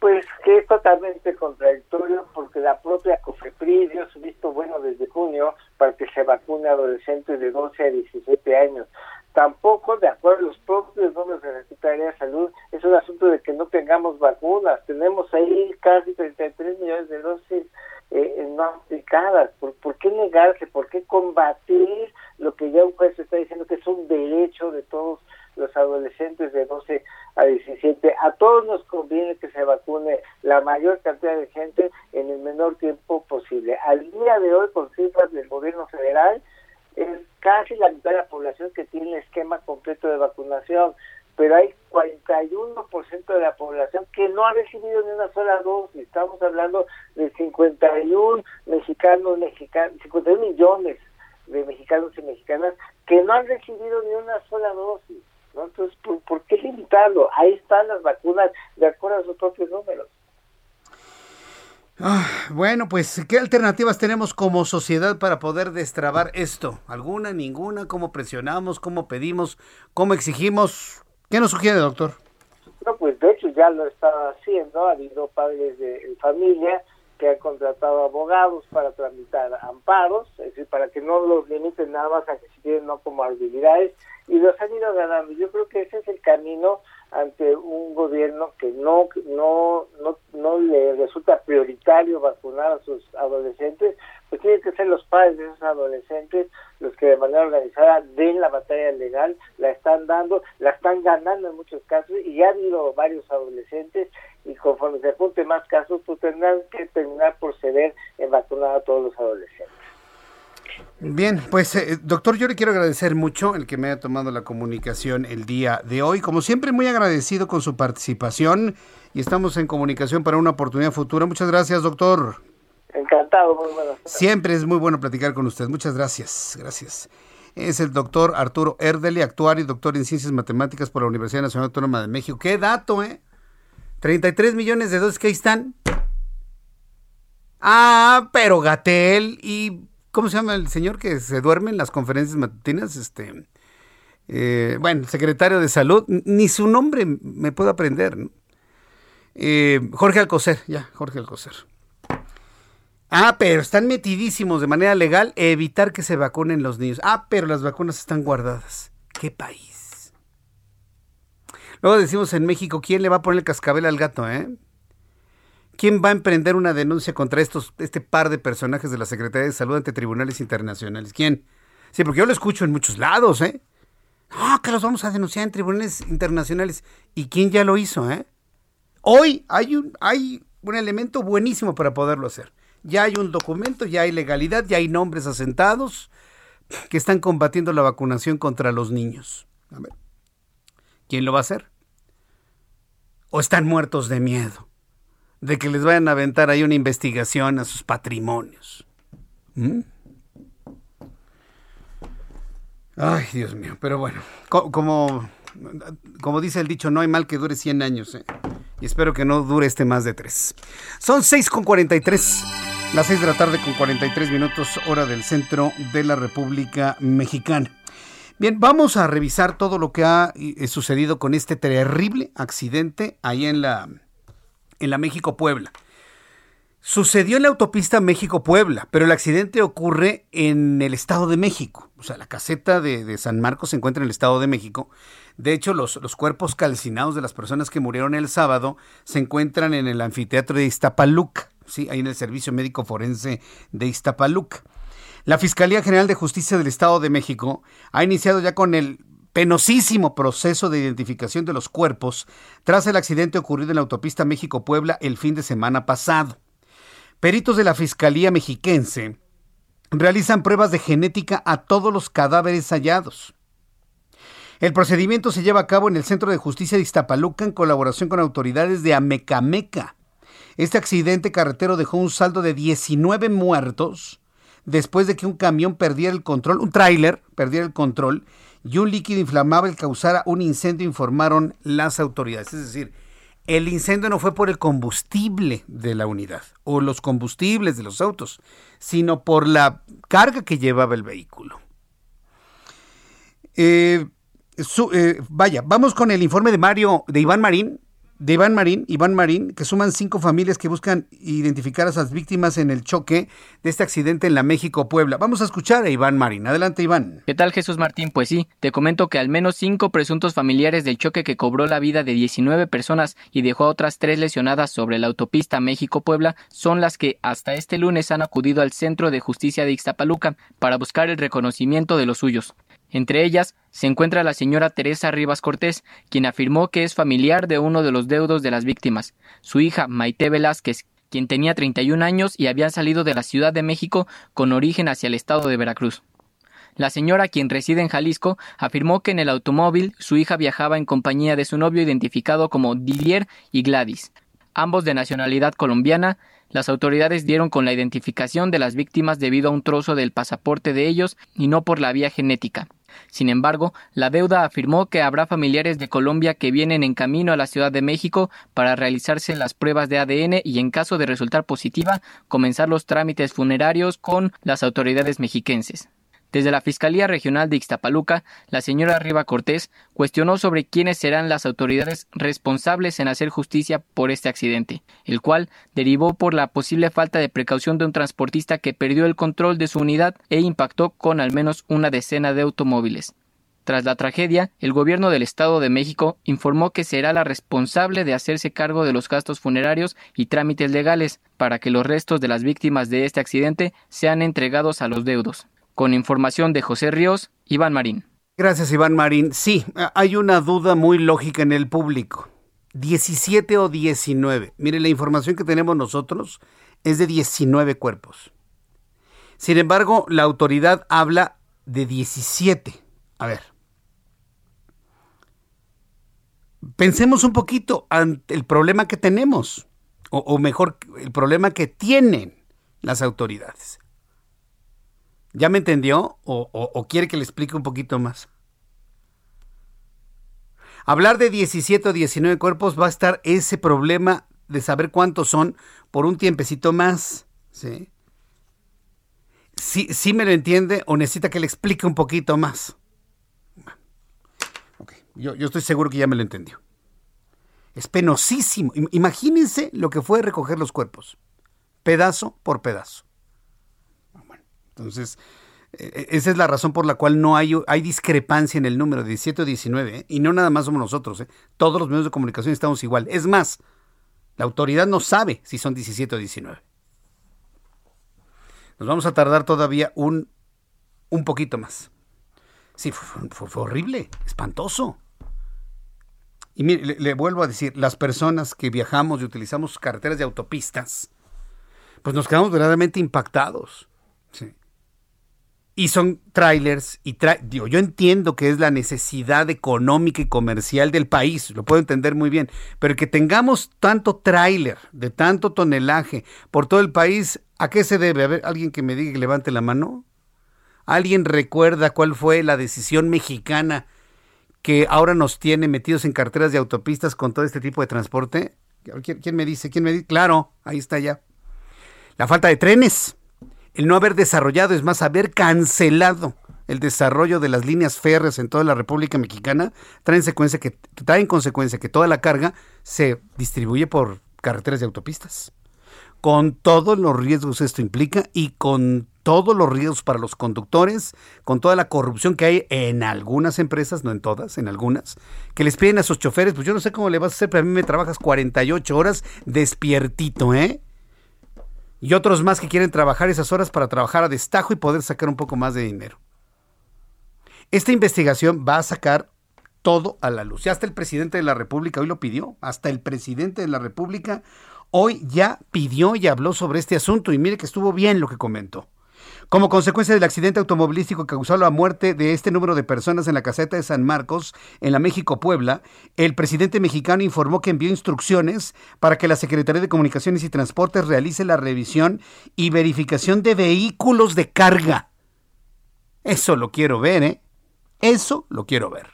Pues que es totalmente contradictorio porque la propia COFEPRIS dio su visto bueno desde junio para que se vacune a adolescentes de 12 a 17 años. Tampoco, de acuerdo a los propios números de la Secretaría de Salud, es un asunto de que no tengamos vacunas. Tenemos ahí casi 33 millones de dosis eh, no aplicadas. ¿Por, ¿Por qué negarse? ¿Por qué combatir lo que ya un juez está diciendo que es un derecho de todos los adolescentes de 12 a 17. A todos nos conviene que se vacune la mayor cantidad de gente en el menor tiempo posible. Al día de hoy, con cifras del gobierno federal, es casi la mitad de la población que tiene el esquema completo de vacunación, pero hay 41% de la población que no ha recibido ni una sola dosis. Estamos hablando de 51 mexicanos, mexicanos 51 millones de mexicanos y mexicanas que no han recibido ni una sola dosis. Entonces, ¿por, qué limitarlo? Ahí están las vacunas de acuerdo a sus propios números. Ah, bueno, pues, ¿qué alternativas tenemos como sociedad para poder destrabar esto? ¿Alguna, ninguna? ¿Cómo presionamos? ¿Cómo pedimos? ¿Cómo exigimos? ¿Qué nos sugiere, doctor? No, pues de hecho ya lo está haciendo. Ha habido padres de familia que han contratado abogados para tramitar amparos, es decir, para que no los limiten nada más a que si tienen no como habilidades y los han ido ganando. Yo creo que ese es el camino ante un gobierno que no no no, no le resulta prioritario vacunar a sus adolescentes, pues tienen que ser los padres de esos adolescentes los que de manera organizada den la batalla legal, la están dando, la están ganando en muchos casos y ya ha habido varios adolescentes y conforme se junten más casos, pues tendrán que terminar por ceder en vacunar a todos los adolescentes. Bien, pues eh, doctor, yo le quiero agradecer mucho el que me haya tomado la comunicación el día de hoy. Como siempre, muy agradecido con su participación y estamos en comunicación para una oportunidad futura. Muchas gracias, doctor. Encantado, muy bueno. Siempre es muy bueno platicar con usted. Muchas gracias. Gracias. Es el doctor Arturo Erdeli, actuario y doctor en Ciencias Matemáticas por la Universidad Nacional Autónoma de México. Qué dato, ¿eh? 33 millones de dosis que ahí están. Ah, pero Gatel y ¿cómo se llama el señor que se duerme en las conferencias matutinas? Este, eh, bueno, secretario de salud, ni su nombre me puedo aprender. Eh, Jorge Alcocer, ya, Jorge Alcocer. Ah, pero están metidísimos de manera legal evitar que se vacunen los niños. Ah, pero las vacunas están guardadas. ¿Qué país? Luego decimos en México, ¿quién le va a poner el cascabel al gato, eh? ¿Quién va a emprender una denuncia contra estos, este par de personajes de la Secretaría de Salud ante tribunales internacionales? ¿Quién? Sí, porque yo lo escucho en muchos lados, ¿eh? No, que los vamos a denunciar en tribunales internacionales. ¿Y quién ya lo hizo, eh? Hoy hay un, hay un elemento buenísimo para poderlo hacer. Ya hay un documento, ya hay legalidad, ya hay nombres asentados que están combatiendo la vacunación contra los niños. A ver. ¿quién lo va a hacer? ¿O están muertos de miedo? De que les vayan a aventar ahí una investigación a sus patrimonios. ¿Mm? Ay, Dios mío, pero bueno, como, como dice el dicho, no hay mal que dure 100 años. ¿eh? Y espero que no dure este más de 3. Son 6 con 43. Las 6 de la tarde con 43 minutos, hora del centro de la República Mexicana. Bien, vamos a revisar todo lo que ha eh, sucedido con este terrible accidente ahí en la, en la México-Puebla. Sucedió en la autopista México-Puebla, pero el accidente ocurre en el Estado de México. O sea, la caseta de, San Marcos se encuentra en el Estado de México. De hecho, los, los, cuerpos calcinados de las personas que murieron el sábado se encuentran en el anfiteatro de Iztapaluca, ¿sí? ahí en el Servicio Médico Forense de Iztapaluca. La Fiscalía General de Justicia del Estado de México ha iniciado ya con el penosísimo proceso de identificación de los cuerpos tras el accidente ocurrido en la autopista México-Puebla el fin de semana pasado. Peritos de la Fiscalía Mexiquense realizan pruebas de genética a todos los cadáveres hallados. El procedimiento se lleva a cabo en el Centro de Justicia de Iztapaluca en colaboración con autoridades de Amecameca. Este accidente carretero dejó un saldo de 19 muertos después de que un camión perdiera el control, un tráiler perdiera el control y un líquido inflamable causara un incendio, informaron las autoridades. Es decir, el incendio no fue por el combustible de la unidad o los combustibles de los autos, sino por la carga que llevaba el vehículo. Eh, eh, vaya, vamos con el informe de Mario, de Iván Marín, de Iván Marín, Iván Marín, que suman cinco familias que buscan identificar a esas víctimas en el choque de este accidente en la México-Puebla. Vamos a escuchar a Iván Marín. Adelante, Iván. ¿Qué tal, Jesús Martín? Pues sí, te comento que al menos cinco presuntos familiares del choque que cobró la vida de 19 personas y dejó a otras tres lesionadas sobre la autopista México-Puebla son las que hasta este lunes han acudido al Centro de Justicia de Ixtapaluca para buscar el reconocimiento de los suyos. Entre ellas se encuentra la señora Teresa Rivas Cortés, quien afirmó que es familiar de uno de los deudos de las víctimas, su hija Maite Velázquez, quien tenía 31 años y había salido de la Ciudad de México con origen hacia el estado de Veracruz. La señora, quien reside en Jalisco, afirmó que en el automóvil su hija viajaba en compañía de su novio identificado como Didier y Gladys, ambos de nacionalidad colombiana, las autoridades dieron con la identificación de las víctimas debido a un trozo del pasaporte de ellos y no por la vía genética. Sin embargo, la deuda afirmó que habrá familiares de Colombia que vienen en camino a la Ciudad de México para realizarse las pruebas de ADN y en caso de resultar positiva, comenzar los trámites funerarios con las autoridades mexiquenses. Desde la Fiscalía Regional de Ixtapaluca, la señora Riva Cortés cuestionó sobre quiénes serán las autoridades responsables en hacer justicia por este accidente, el cual derivó por la posible falta de precaución de un transportista que perdió el control de su unidad e impactó con al menos una decena de automóviles. Tras la tragedia, el gobierno del Estado de México informó que será la responsable de hacerse cargo de los gastos funerarios y trámites legales para que los restos de las víctimas de este accidente sean entregados a los deudos. Con información de José Ríos, Iván Marín. Gracias, Iván Marín. Sí, hay una duda muy lógica en el público. 17 o 19. Mire, la información que tenemos nosotros es de 19 cuerpos. Sin embargo, la autoridad habla de 17. A ver. Pensemos un poquito ante el problema que tenemos, o, o mejor, el problema que tienen las autoridades. ¿Ya me entendió o, quiere que le explique un poquito más? Hablar de 17 o 19 cuerpos va a estar ese problema de saber cuántos son por un tiempecito más. ¿sí? ¿Sí, me lo entiende o necesita que le explique un poquito más? Yo, yo estoy seguro que ya me lo entendió. Es penosísimo. Imagínense lo que fue recoger los cuerpos, pedazo por pedazo. Entonces, e, e, esa es la razón por la cual no hay, hay discrepancia en el número de 17 o 19, ¿eh? y no nada más somos nosotros, ¿eh? todos los medios de comunicación estamos igual. Es más, la autoridad no sabe si son 17 o 19. Nos vamos a tardar todavía un, un poquito más. Sí, fue, horrible, espantoso. Y mire, le, le, vuelvo a decir, las personas que viajamos y utilizamos carreteras de autopistas, pues nos quedamos verdaderamente impactados. Sí y son trailers y digo, yo entiendo que es la necesidad económica y comercial del país, lo puedo entender muy bien, pero que tengamos tanto trailer de tanto tonelaje por todo el país, ¿a qué se debe? A ver, alguien que me diga que levante la mano. ¿Alguien recuerda cuál fue la decisión mexicana que ahora nos tiene metidos en carteras de autopistas con todo este tipo de transporte? ¿Quién, me dice? ¿Quién me dice? Claro, ahí está ya. La falta de trenes el no haber desarrollado, es más, haber cancelado el desarrollo de las líneas férreas en toda la República Mexicana, trae en, secuencia que, trae en consecuencia que toda la carga se distribuye por carreteras y autopistas. Con todos los riesgos esto implica y con todos los riesgos para los conductores, con toda la corrupción que hay en algunas empresas, no en todas, en algunas, que les piden a sus choferes, pues yo no sé cómo le vas a hacer, pero a mí me trabajas 48 horas despiertito, ¿eh? Y otros más que quieren trabajar esas horas para trabajar a destajo y poder sacar un poco más de dinero. Esta investigación va a sacar todo a la luz. Ya hasta el presidente de la República hoy lo pidió, hasta el presidente de la República hoy ya pidió y habló sobre este asunto y mire que estuvo bien lo que comentó. Como consecuencia del accidente automovilístico que causó la muerte de este número de personas en la caseta de San Marcos, en la México-Puebla, el presidente mexicano informó que envió instrucciones para que la Secretaría de Comunicaciones y Transportes realice la revisión y verificación de vehículos de carga. Eso lo quiero ver, ¿eh? Eso lo quiero ver.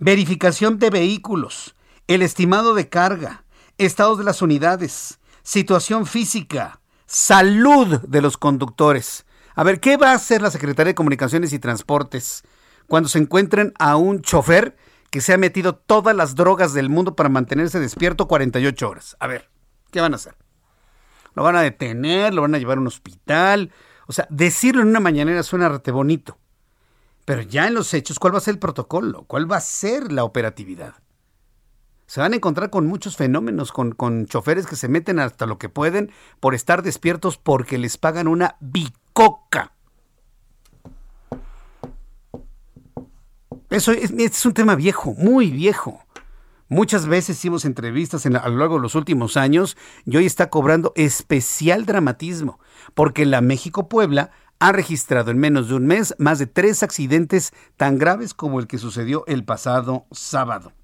Verificación de vehículos, el estimado de carga, estados de las unidades, situación física, salud de los conductores. A ver, ¿qué va a hacer la Secretaría de Comunicaciones y Transportes cuando se encuentren a un chofer que se ha metido todas las drogas del mundo para mantenerse despierto 48 horas? A ver, ¿qué van a hacer? ¿Lo van a detener? ¿Lo van a llevar a un hospital? O sea, decirlo en una mañanera suena rete bonito. Pero ya en los hechos, ¿cuál va a ser el protocolo? ¿Cuál va a ser la operatividad? Se van a encontrar con muchos fenómenos, con, con choferes que se meten hasta lo que pueden por estar despiertos porque les pagan una bicoca. Eso es, es un tema viejo, muy viejo. Muchas veces hicimos entrevistas en a lo largo de los últimos años y hoy está cobrando especial dramatismo, porque la México-Puebla ha registrado en menos de un mes más de tres accidentes tan graves como el que sucedió el pasado sábado.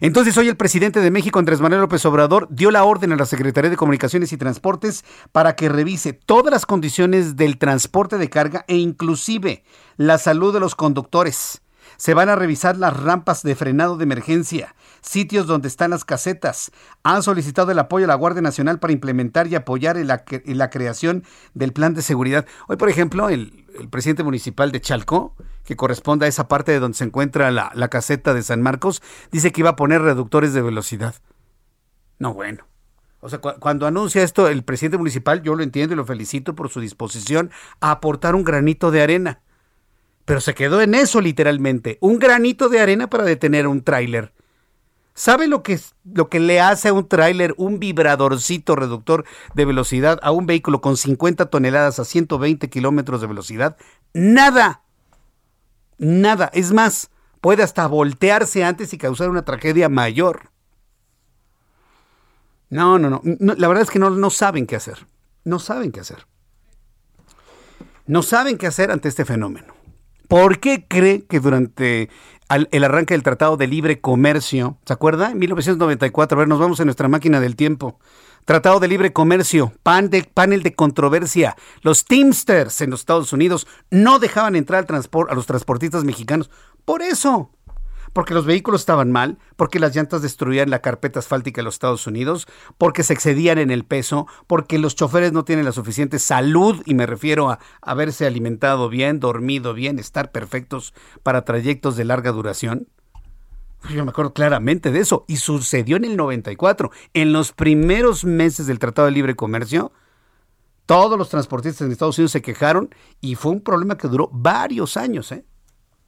Entonces hoy el presidente de México, Andrés Manuel López Obrador, dio la orden a la Secretaría de Comunicaciones y Transportes para que revise todas las condiciones del transporte de carga e inclusive la salud de los conductores. Se van a revisar las rampas de frenado de emergencia, sitios donde están las casetas. Han solicitado el apoyo a la Guardia Nacional para implementar y apoyar la, la creación del plan de seguridad. Hoy, por ejemplo, el, presidente municipal de Chalco, que corresponde a esa parte de donde se encuentra la, la caseta de San Marcos, dice que iba a poner reductores de velocidad. No, bueno. O sea, cuando anuncia esto el presidente municipal, yo lo entiendo y lo felicito por su disposición a aportar un granito de arena. Pero se quedó en eso literalmente, un granito de arena para detener un tráiler. ¿Sabe lo que, lo que le hace a un tráiler un vibradorcito reductor de velocidad a un vehículo con 50 toneladas a 120 kilómetros de velocidad? Nada. Nada. Es más, puede hasta voltearse antes y causar una tragedia mayor. No, no, no. la verdad es que no, no saben qué hacer. No saben qué hacer. No saben qué hacer ante este fenómeno. ¿Por qué cree que durante el arranque del Tratado de Libre Comercio, ¿se acuerda? En 1994, a ver, nos vamos en nuestra máquina del tiempo. Tratado de Libre Comercio, pan de, panel de controversia. Los Teamsters en los Estados Unidos no dejaban entrar al a los transportistas mexicanos. Por eso, porque los vehículos estaban mal, porque las llantas destruían la carpeta asfáltica de los Estados Unidos, porque se excedían en el peso, porque los choferes no tienen la suficiente salud, y me refiero a haberse alimentado bien, dormido bien, estar perfectos para trayectos de larga duración. Yo me acuerdo claramente de eso, y sucedió en el 94, en los primeros meses del Tratado de Libre Comercio. Todos los transportistas en Estados Unidos se quejaron y fue un problema que duró varios años. ¿eh?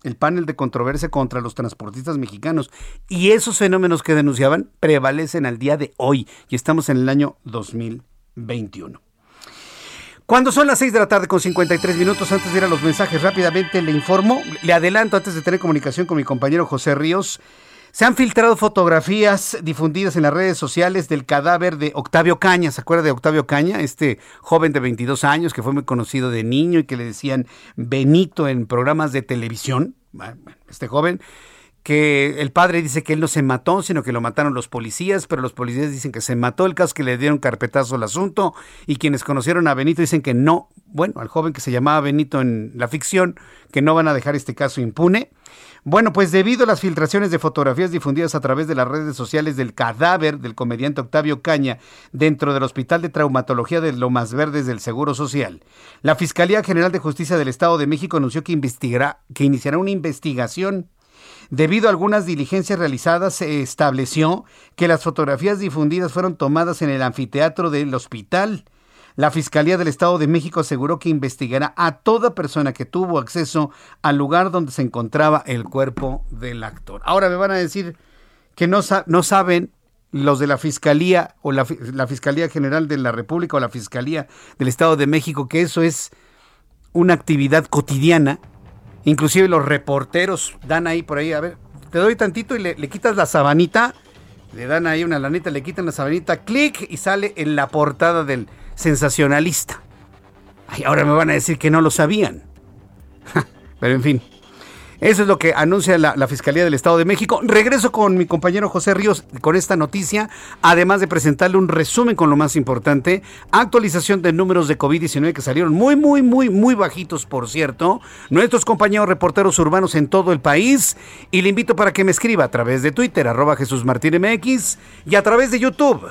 El panel de controversia contra los transportistas mexicanos. Y esos fenómenos que denunciaban prevalecen al día de hoy. Y estamos en el año 2021. Cuando son las 6 de la tarde con 53 minutos, antes de ir a los mensajes rápidamente le informo, le adelanto antes de tener comunicación con mi compañero José Ríos, Se han filtrado fotografías difundidas en las redes sociales del cadáver de Octavio Caña. ¿Se acuerda de Octavio Caña? Este joven de 22 años que fue muy conocido de niño y que le decían Benito en programas de televisión. Este joven que el padre dice que él no se mató, sino que lo mataron los policías, pero los policías dicen que se mató, el caso que le dieron carpetazo al asunto, y quienes conocieron a Benito dicen que no, bueno, al joven que se llamaba Benito en la ficción, que no van a dejar este caso impune. Bueno, pues debido a las filtraciones de fotografías difundidas a través de las redes sociales del cadáver del comediante Octavio Caña dentro del Hospital de Traumatología de Lomas Verdes del Seguro Social, la Fiscalía General de Justicia del Estado de México anunció que investigará, que iniciará una investigación Debido a algunas diligencias realizadas, se estableció que las fotografías difundidas fueron tomadas en el anfiteatro del hospital. La Fiscalía del Estado de México aseguró que investigará a toda persona que tuvo acceso al lugar donde se encontraba el cuerpo del actor. Ahora me van a decir que no, saben los de la Fiscalía o la, la Fiscalía General de la República o la Fiscalía del Estado de México que eso es una actividad cotidiana Inclusive los reporteros dan ahí por ahí, a ver, te doy tantito y le, quitas la sabanita, le dan ahí una lanita, le quitan la sabanita, clic y sale en la portada del sensacionalista. Ahora me van a decir que no lo sabían. Pero en fin. Eso es lo que anuncia la, Fiscalía del Estado de México. Regreso con mi compañero José Ríos con esta noticia, además de presentarle un resumen con lo más importante, actualización de números de COVID-19 que salieron muy, muy, muy, muy bajitos, por cierto. Nuestros compañeros reporteros urbanos en todo el país. Y le invito para que me escriba a través de Twitter, arroba Jesús Martín MX, y a través de YouTube,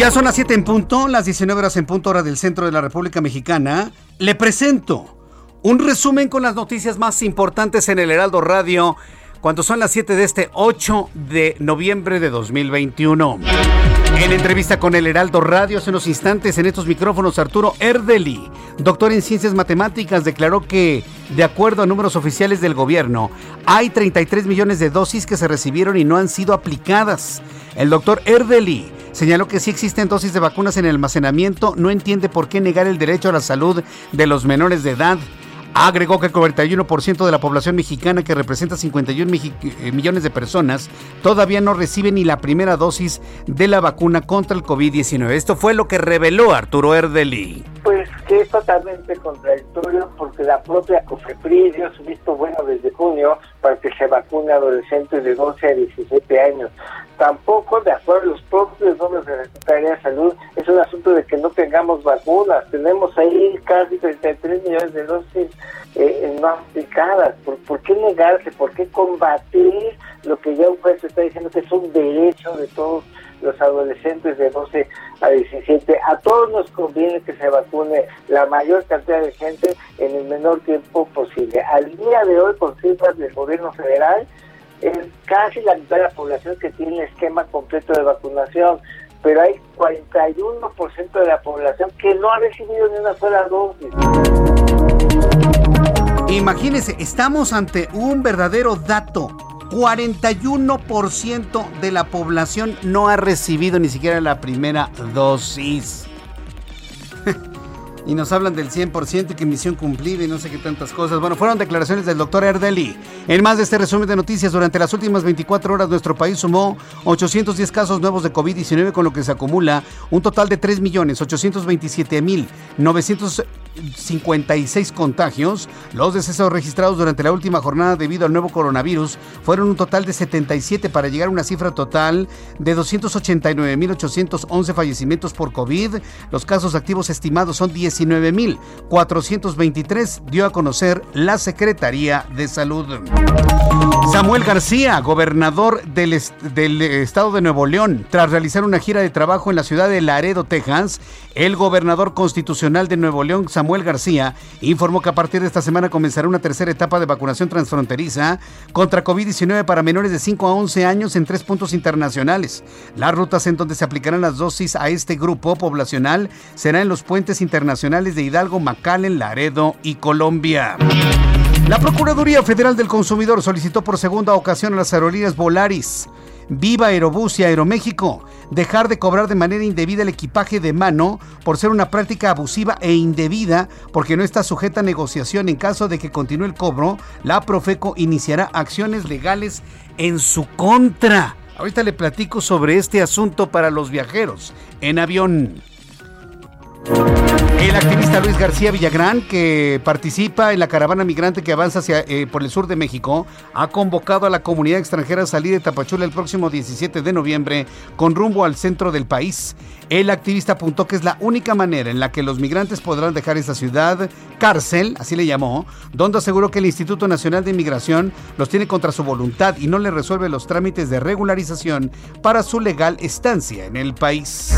Ya son las 7 en punto, las 19 horas en punto hora del centro de la República Mexicana. Le presento un resumen con las noticias más importantes en el Heraldo Radio cuando son las 7 de este 8 de noviembre de 2021. En entrevista con el Heraldo Radio hace unos instantes en estos micrófonos, Arturo Erdeli, doctor en ciencias matemáticas, declaró que, de acuerdo a números oficiales del gobierno, hay 33 millones de dosis que se recibieron y no han sido aplicadas. El doctor Erdeli Señaló que sí existen dosis de vacunas en el almacenamiento, no entiende por qué negar el derecho a la salud de los menores de edad. Agregó que el 41% de la población mexicana, que representa 51 eh, millones de personas, todavía no recibe ni la primera dosis de la vacuna contra el COVID-19. Esto fue lo que reveló Arturo Erdeli. Pues que es totalmente contradictorio porque la propia COFEPRIS dio su visto bueno desde junio para que se vacune a adolescentes de 12 a 17 años. Tampoco, de acuerdo a los propios números de la Secretaría de Salud, es un asunto de que no tengamos vacunas. Tenemos ahí casi 33 millones de dosis eh, no aplicadas. ¿Por, qué negarse? ¿Por qué combatir lo que ya un juez está diciendo que es un derecho de todos los adolescentes de 12 a 17? A todos nos conviene que se vacune la mayor cantidad de gente en el menor tiempo posible. Al día de hoy, con cifras del gobierno federal, es casi la mitad de la población que tiene el esquema completo de vacunación pero hay 41% de la población que no ha recibido ni una sola dosis. Imagínense, estamos ante un verdadero dato. 41% de la población no ha recibido ni siquiera la primera dosis. Y nos hablan del 100% y que misión cumplida y no sé qué tantas cosas. Bueno, fueron declaraciones del doctor Erdeli. En más de este resumen de noticias, durante las últimas 24 horas nuestro país sumó 810 casos nuevos de COVID-19, con lo que se acumula un total de 3.827.900 56 contagios. Los decesos registrados durante la última jornada debido al nuevo coronavirus fueron un total de 77 para llegar a una cifra total de 289.811 fallecimientos por COVID. Los casos activos estimados son 19.423, dio a conocer la Secretaría de Salud. Samuel García, gobernador del, estado de Nuevo León, tras realizar una gira de trabajo en la ciudad de Laredo, Texas, el gobernador constitucional de Nuevo León, Samuel García, informó que a partir de esta semana comenzará una tercera etapa de vacunación transfronteriza contra COVID-19 para menores de 5 a 11 años en tres puntos internacionales. Las rutas en donde se aplicarán las dosis a este grupo poblacional serán en los puentes internacionales de Hidalgo, McAllen, Laredo y Colombia. La Procuraduría Federal del Consumidor solicitó por segunda ocasión a las aerolíneas Volaris, Viva Aerobús y Aeroméxico dejar de cobrar de manera indebida el equipaje de mano por ser una práctica abusiva e indebida porque no está sujeta a negociación. En caso de que continúe el cobro, la Profeco iniciará acciones legales en su contra. Ahorita le platico sobre este asunto para los viajeros en avión. El activista Luis García Villagrán, que participa en la caravana migrante que avanza hacia, eh, por el sur de México, ha convocado a la comunidad extranjera a salir de Tapachula el próximo 17 de noviembre con rumbo al centro del país. El activista apuntó que es la única manera en la que los migrantes podrán dejar esa ciudad, cárcel, así le llamó, donde aseguró que el Instituto Nacional de Inmigración los tiene contra su voluntad y no le resuelve los trámites de regularización para su legal estancia en el país.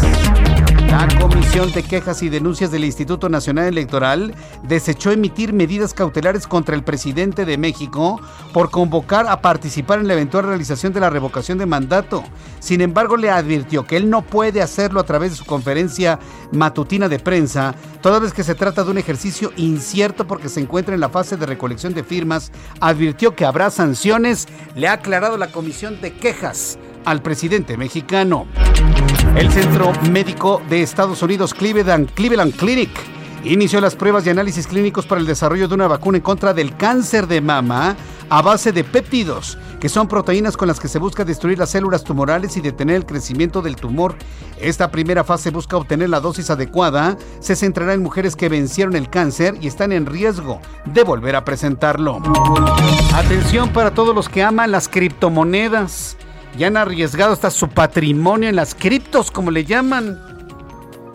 La Comisión de Quejas y Denuncias del Instituto Nacional Electoral desechó emitir medidas cautelares contra el presidente de México por convocar a participar en la eventual realización de la revocación de mandato. Sin embargo, le advirtió que él no puede hacerlo a través de su conferencia matutina de prensa, toda vez que se trata de un ejercicio incierto porque se encuentra en la fase de recolección de firmas. Advirtió que habrá sanciones, le ha aclarado la Comisión de Quejas al presidente mexicano. El Centro Médico de Estados Unidos, Cleveland, Cleveland Clinic, inició las pruebas y análisis clínicos para el desarrollo de una vacuna en contra del cáncer de mama a base de péptidos, que son proteínas con las que se busca destruir las células tumorales y detener el crecimiento del tumor. Esta primera fase busca obtener la dosis adecuada, se centrará en mujeres que vencieron el cáncer y están en riesgo de volver a presentarlo. Atención para todos los que aman las criptomonedas ya han arriesgado hasta su patrimonio en las criptos, como le llaman.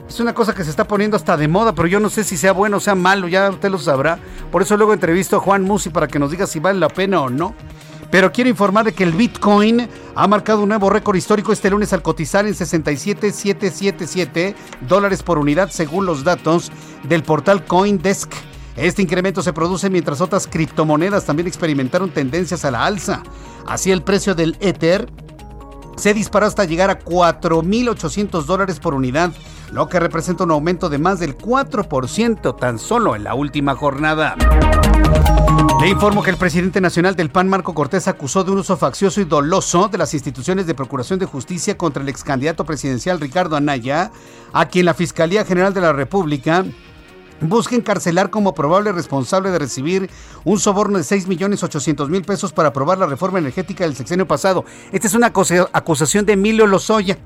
Es una cosa que se está poniendo hasta de moda, pero yo no sé si sea bueno o sea malo, ya usted lo sabrá. Por eso luego entrevisto a Juan Musi para que nos diga si vale la pena o no. Pero quiero informar de que el Bitcoin ha marcado un nuevo récord histórico este lunes al cotizar en 67,777 dólares por unidad según los datos del portal CoinDesk. Este incremento se produce mientras otras criptomonedas también experimentaron tendencias a la alza. Así el precio del Ether se disparó hasta llegar a 4.800 dólares por unidad, lo que representa un aumento de más del 4% tan solo en la última jornada. Le informo que el presidente nacional del PAN, Marco Cortés, acusó de un uso faccioso y doloso de las instituciones de Procuración de Justicia contra el ex candidato presidencial Ricardo Anaya, a quien la Fiscalía General de la República busca encarcelar como probable responsable de recibir un soborno de 6 millones 800 mil pesos para aprobar la reforma energética del sexenio pasado. Esta es una acusación de Emilio Lozoya.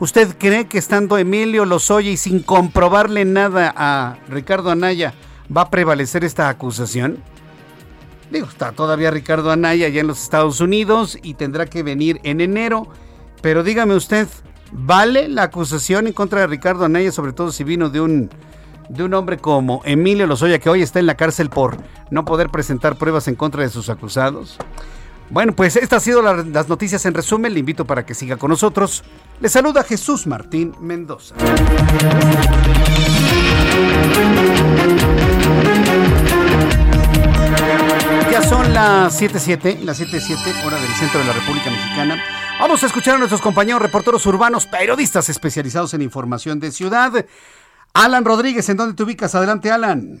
¿Usted cree que estando Emilio Lozoya y sin comprobarle nada a Ricardo Anaya va a prevalecer esta acusación? Digo, está todavía Ricardo Anaya allá en los Estados Unidos y tendrá que venir en enero. Pero dígame usted, ¿vale la acusación en contra de Ricardo Anaya, sobre todo si vino de un de un hombre como Emilio Lozoya, que hoy está en la cárcel por no poder presentar pruebas en contra de sus acusados. Bueno, pues estas han sido las noticias en resumen. Le invito para que siga con nosotros. Le saluda Jesús Martín Mendoza. Ya son las 7.7, las 7.7, hora del centro de la República Mexicana. Vamos a escuchar a nuestros compañeros reporteros urbanos, periodistas especializados en información de ciudad. Alan Rodríguez, ¿en dónde te ubicas? Adelante, Alan.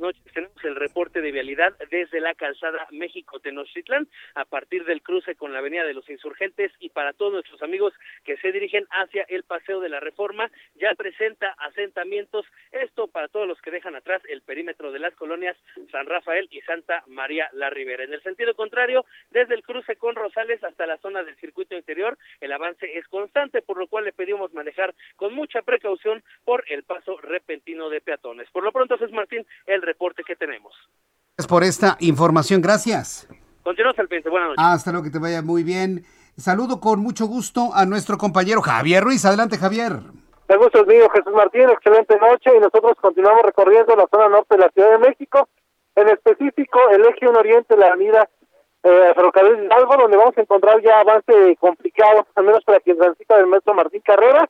Noches. Tenemos el reporte de vialidad desde la calzada México-Tenochtitlán a partir del cruce con la Avenida de los Insurgentes y para todos nuestros amigos que se dirigen hacia el Paseo de la Reforma ya presenta asentamientos, esto para todos los que dejan atrás el perímetro de las colonias San Rafael y Santa María la Ribera. En el sentido contrario, desde el cruce con Rosales hasta la zona del circuito interior, el avance es constante, por lo cual le pedimos manejar con mucha precaución por el paso repentino de peatones. Por lo pronto, es Martín, el reporte que tenemos. Gracias por esta información, gracias. Continuamos al pendiente, buenas noches. Hasta luego, que te vaya muy bien. Saludo con mucho gusto a nuestro compañero Javier Ruiz. Adelante, Javier. El gusto es mío, Jesús Martín. Excelente noche y nosotros continuamos recorriendo la zona norte de la Ciudad de México. En específico, el eje 1 Oriente, la avenida eh, Ferrocarril Hidalgo, donde vamos a encontrar ya avance complicado, al menos para quien transita del metro Martín Carrera.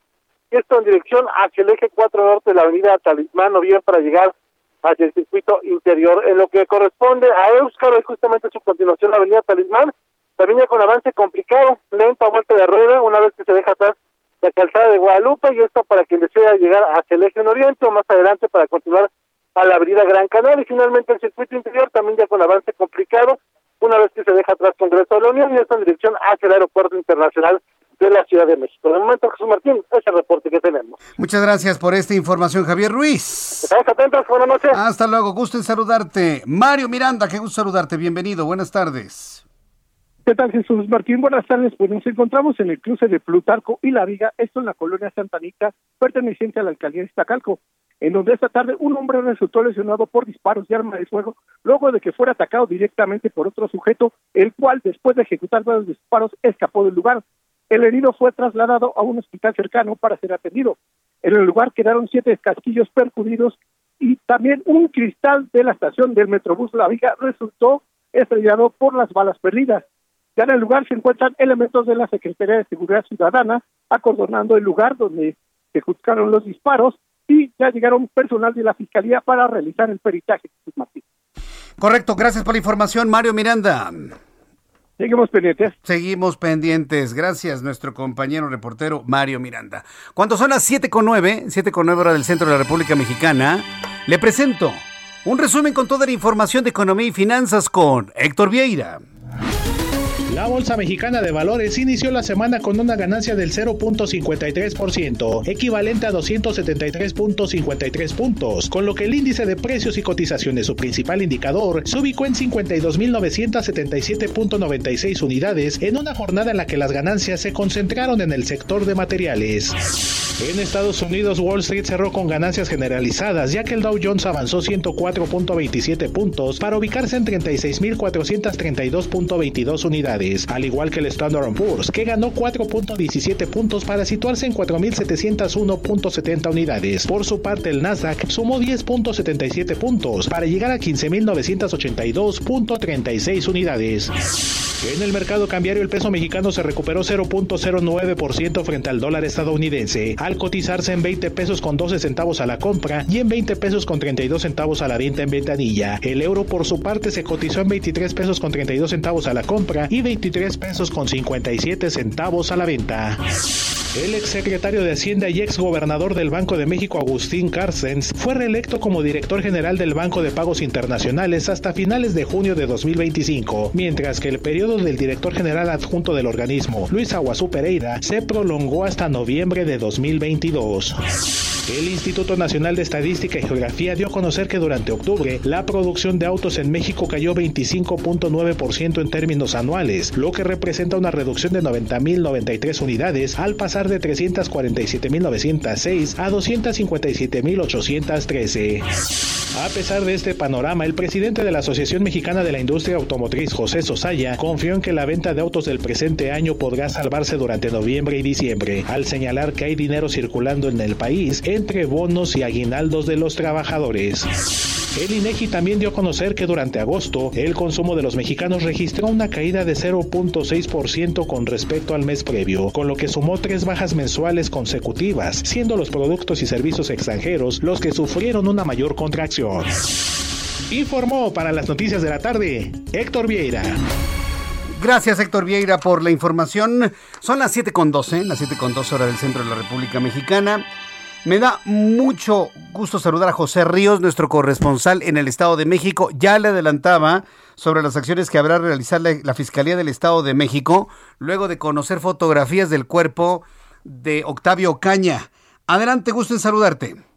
Y esto en dirección hacia el eje 4 Norte de la avenida Talismán, o bien para llegar hacia el circuito interior. En lo que corresponde a Euskaro, y justamente su continuación la avenida Talismán, también ya con avance complicado, lenta vuelta de rueda, una vez que se deja atrás la calzada de Guadalupe, y esto para quien desea llegar hacia el eje en oriente o más adelante para continuar a la avenida Gran Canal, y finalmente el circuito interior también ya con avance complicado, una vez que se deja atrás Congreso de la Unión y esto en dirección hacia el aeropuerto internacional de la Ciudad de México. De momento, Jesús Martín, es el reporte que tenemos. Muchas gracias por esta información, Javier Ruiz. Estamos atentos, buenas noches. Hasta luego, gusto en saludarte. Mario Miranda, qué gusto saludarte, bienvenido, buenas tardes. ¿Qué tal, Jesús Martín? Buenas tardes. Pues nos encontramos en el cruce de Plutarco y La Viga, esto en la colonia Santa Anita, perteneciente a la alcaldía de Iztacalco, en donde esta tarde un hombre resultó lesionado por disparos de arma de fuego, luego de que fuera atacado directamente por otro sujeto, el cual, después de ejecutar varios disparos, escapó del lugar. El herido fue trasladado a un hospital cercano para ser atendido. En el lugar quedaron siete casquillos percutidos y también un cristal de la estación del Metrobús La Viga resultó estrellado por las balas perdidas. Ya en el lugar se encuentran elementos de la Secretaría de Seguridad Ciudadana acordonando el lugar donde se ejecutaron los disparos y ya llegaron personal de la Fiscalía para realizar el peritaje. Correcto, gracias por la información, Mario Miranda. Seguimos pendientes. Seguimos pendientes. Gracias, nuestro compañero reportero Mario Miranda. Cuando son las 7 con 9, 7 con 9 hora del centro de la República Mexicana, le presento un resumen con toda la información de economía y finanzas con Héctor Vieira. La Bolsa Mexicana de Valores inició la semana con una ganancia del 0.53%, equivalente a 273.53 puntos, con lo que el índice de precios y cotizaciones, su principal indicador, se ubicó en 52.977.96 unidades en una jornada en la que las ganancias se concentraron en el sector de materiales. En Estados Unidos, Wall Street cerró con ganancias generalizadas, ya que el Dow Jones avanzó 104.27 puntos para ubicarse en 36.432.22 unidades, al igual que el Standard Poor's, que ganó 4.17 puntos para situarse en 4.701.70 unidades. Por su parte, el Nasdaq sumó 10.77 puntos para llegar a 15.982.36 unidades. En el mercado cambiario, el peso mexicano se recuperó 0.09% frente al dólar estadounidense, cotizarse en 20 pesos con 12 centavos a la compra y en 20 pesos con 32 centavos a la venta en ventanilla. El euro por su parte se cotizó en 23 pesos con 32 centavos a la compra y 23 pesos con 57 centavos a la venta. El exsecretario de Hacienda y exgobernador del Banco de México, Agustín Carstens, fue reelecto como director general del Banco de Pagos Internacionales hasta finales de junio de 2025, mientras que el periodo del director general adjunto del organismo, Luis Aguazú Pereira, se prolongó hasta noviembre de 2022. El Instituto Nacional de Estadística y Geografía dio a conocer que durante octubre la producción de autos en México cayó 25.9% en términos anuales, lo que representa una reducción de 90.093 unidades al pasar de 347.906 a 257.813. A pesar de este panorama, el presidente de la Asociación Mexicana de la Industria Automotriz, José Sosaya, confió en que la venta de autos del presente año podrá salvarse durante noviembre y diciembre, al señalar que hay dinero circulando en el país entre bonos y aguinaldos de los trabajadores. El INEGI también dio a conocer que durante agosto el consumo de los mexicanos registró una caída de 0.6% con respecto al mes previo, con lo que sumó tres bajas mensuales consecutivas, siendo los productos y servicios extranjeros los que sufrieron una mayor contracción. Informó para las noticias de la tarde Héctor Vieira. Gracias Héctor Vieira por la información. Son las 7.12, las 7.12 hora del centro de la República Mexicana. Me da mucho gusto saludar a José Ríos, nuestro corresponsal en el Estado de México. Ya le adelantaba sobre las acciones que habrá realizar la, la Fiscalía del Estado de México luego de conocer fotografías del cuerpo de Octavio Caña. Adelante, gusto en saludarte.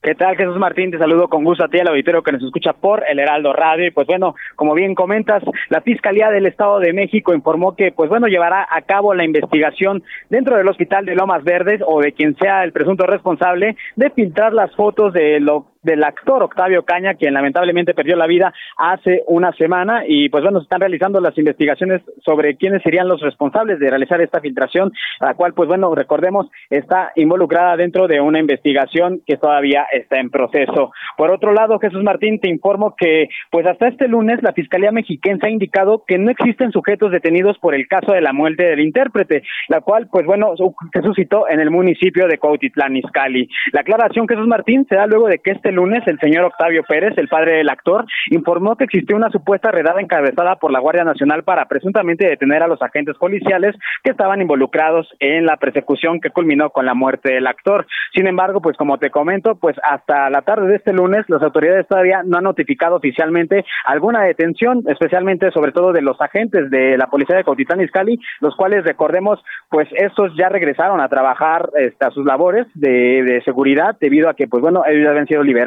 ¿Qué tal, Jesús Martín? Te saludo con gusto a ti, al auditorio que nos escucha por el Heraldo Radio. Y pues bueno, como bien comentas, la Fiscalía del Estado de México informó que, pues bueno, llevará a cabo la investigación dentro del Hospital de Lomas Verdes o de quien sea el presunto responsable de filtrar las fotos de lo del actor Octavio Caña, quien lamentablemente perdió la vida hace una semana y pues bueno, se están realizando las investigaciones sobre quiénes serían los responsables de realizar esta filtración, la cual pues bueno, recordemos, está involucrada dentro de una investigación que todavía está en proceso. Por otro lado, Jesús Martín, te informo que pues hasta este lunes la Fiscalía Mexiquense ha indicado que no existen sujetos detenidos por el caso de la muerte del intérprete, la cual pues bueno, se suscitó en el municipio de Cuautitlán Izcalli. La aclaración, Jesús Martín, se da luego de que este lunes el señor Octavio Pérez, el padre del actor, informó que existió una supuesta redada encabezada por la Guardia Nacional para presuntamente detener a los agentes policiales que estaban involucrados en la persecución que culminó con la muerte del actor. Sin embargo, pues como te comento, pues hasta la tarde de este lunes las autoridades todavía no han notificado oficialmente alguna detención, especialmente sobre todo de los agentes de la policía de Cautitán Izcalli, los cuales recordemos, pues estos ya regresaron a trabajar este, a sus labores de, seguridad debido a que pues bueno, ellos habían sido liberados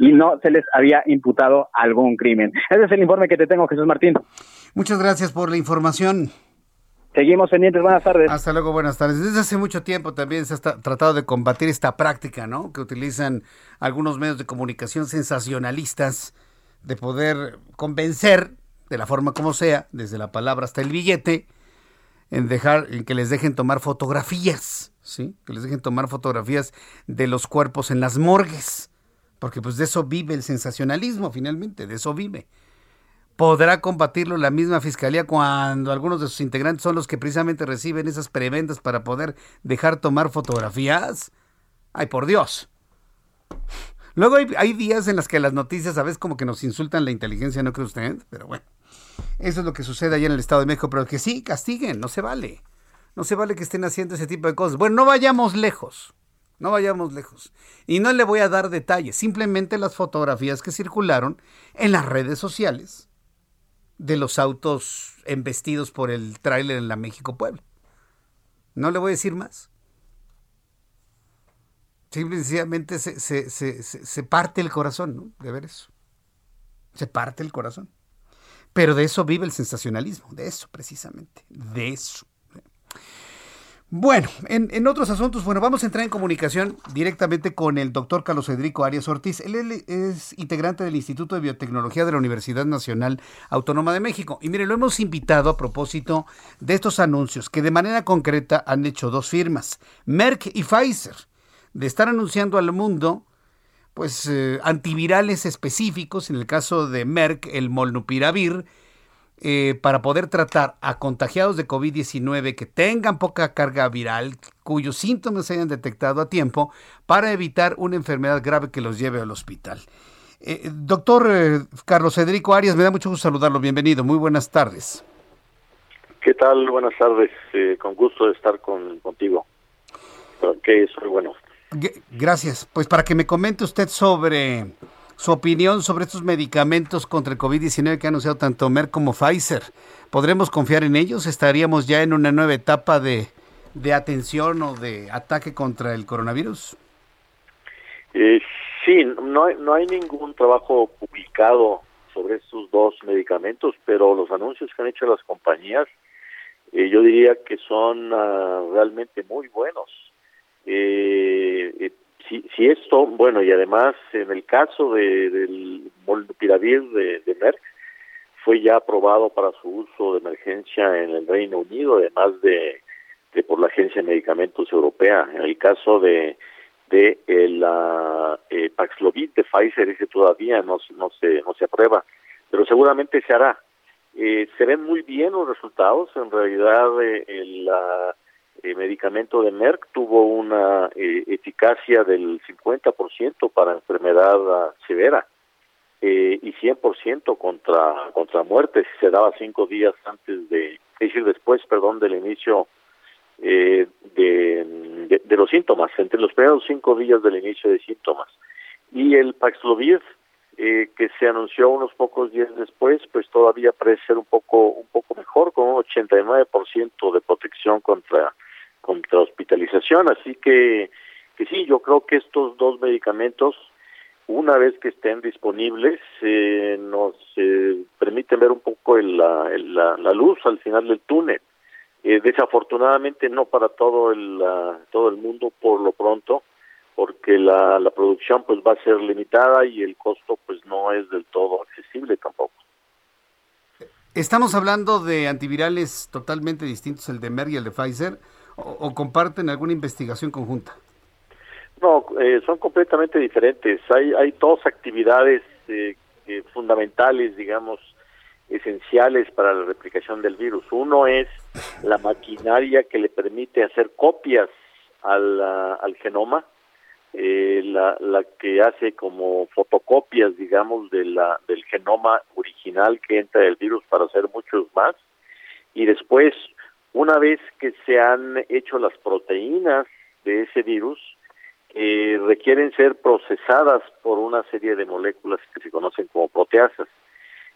y no se les había imputado algún crimen. Ese es el informe que te tengo, Jesús Martín. Muchas gracias por la información. Seguimos pendientes, buenas tardes. Hasta luego, buenas tardes. Desde hace mucho tiempo también se ha tratado de combatir esta práctica, ¿no? Que utilizan algunos medios de comunicación sensacionalistas de poder convencer, de la forma como sea, desde la palabra hasta el billete, en dejar, en que les dejen tomar fotografías, ¿sí? Que les dejen tomar fotografías de los cuerpos en las morgues porque pues de eso vive el sensacionalismo finalmente, de eso vive. ¿Podrá combatirlo la misma fiscalía cuando algunos de sus integrantes son los que precisamente reciben esas preventas para poder dejar tomar fotografías? Ay, por Dios. Luego hay, días en las que las noticias a veces como que nos insultan la inteligencia, ¿no cree usted? Pero bueno, eso es lo que sucede allá en el Estado de México, pero que sí, castiguen, no se vale. No se vale que estén haciendo ese tipo de cosas. Bueno, no vayamos lejos. No vayamos lejos. Y no le voy a dar detalles, simplemente las fotografías que circularon en las redes sociales de los autos embestidos por el tráiler en la México Puebla. No le voy a decir más. Simplemente se, se, se, se, parte el corazón, ¿no? De ver eso. Se parte el corazón. Pero de eso vive el sensacionalismo, de eso precisamente, de eso. Bueno, en, otros asuntos, bueno, vamos a entrar en comunicación directamente con el doctor Carlos Federico Arias Ortiz. Él es integrante del Instituto de Biotecnología de la Universidad Nacional Autónoma de México. Y mire, lo hemos invitado a propósito de estos anuncios que de manera concreta han hecho dos firmas, Merck y Pfizer, de estar anunciando al mundo pues eh, antivirales específicos, en el caso de Merck, el molnupiravir, eh, para poder tratar a contagiados de COVID-19 que tengan poca carga viral, cuyos síntomas se hayan detectado a tiempo, para evitar una enfermedad grave que los lleve al hospital. Eh, doctor eh, Carlos Federico Arias, me da mucho gusto saludarlo. Bienvenido. Muy buenas tardes. ¿Qué tal? Buenas tardes. con gusto de estar con, contigo. Que soy bueno. Gracias. Pues para que me comente usted sobre su opinión sobre estos medicamentos contra el COVID-19 que ha anunciado tanto Merck como Pfizer. ¿Podremos confiar en ellos? ¿Estaríamos ya en una nueva etapa de, atención o de ataque contra el coronavirus? Eh, sí, no no hay ningún trabajo publicado sobre estos dos medicamentos, pero los anuncios que han hecho las compañías, eh, yo diría que son ah, realmente muy buenos. Eh si, si esto, bueno, y además en el caso de, del molnupiravir de, Merck, fue ya aprobado para su uso de emergencia en el Reino Unido, además de, de por la Agencia de Medicamentos Europea. En el caso de de la eh, Paxlovid de Pfizer ese todavía no, no se no se aprueba, pero seguramente se hará. Eh, se ven muy bien los resultados. En realidad, eh, la el medicamento de Merck tuvo una eh, eficacia del 50% para enfermedad ah, severa eh, y 100% contra contra muerte si se daba cinco días antes de, decir, después, perdón, del inicio eh, de, de los síntomas, entre los primeros cinco días del inicio de síntomas. Y el Paxlovid, eh, que se anunció unos pocos días después, pues todavía parece ser un poco un poco mejor, con un 89% de protección contra contra hospitalización. Así que que sí, yo creo que estos dos medicamentos, una vez que estén disponibles, eh, nos eh, permiten ver un poco la, la, luz al final del túnel. Eh, desafortunadamente no para todo el todo el mundo por lo pronto, porque la, la producción pues va a ser limitada y el costo pues no es del todo accesible tampoco. ¿Estamos hablando de antivirales totalmente distintos, el de Merck y el de Pfizer, o, comparten alguna investigación conjunta? No, eh, son completamente diferentes. Hay, hay dos actividades eh, eh, fundamentales, digamos, esenciales para la replicación del virus. Uno es la maquinaria que le permite hacer copias al, al genoma, eh, la, la que hace como fotocopias, digamos, de la, del genoma original que entra el virus para hacer muchos más. Y después, una vez que se han hecho las proteínas de ese virus, eh, requieren ser procesadas por una serie de moléculas que se conocen como proteasas.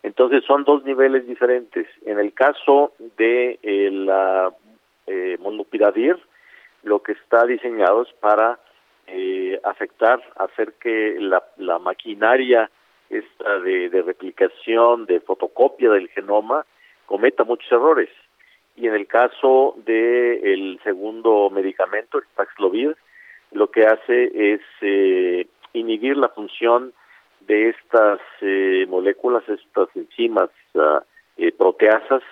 Entonces son dos niveles diferentes. En el caso de eh, la eh, molnupiravir, lo que está diseñado es para eh, afectar, hacer que la, la maquinaria esta de, de, replicación, de fotocopia del genoma, cometa muchos errores. Y en el caso del el segundo medicamento, el Paxlovid, lo que hace es eh, inhibir la función de estas eh, moléculas, estas enzimas uh, proteasas,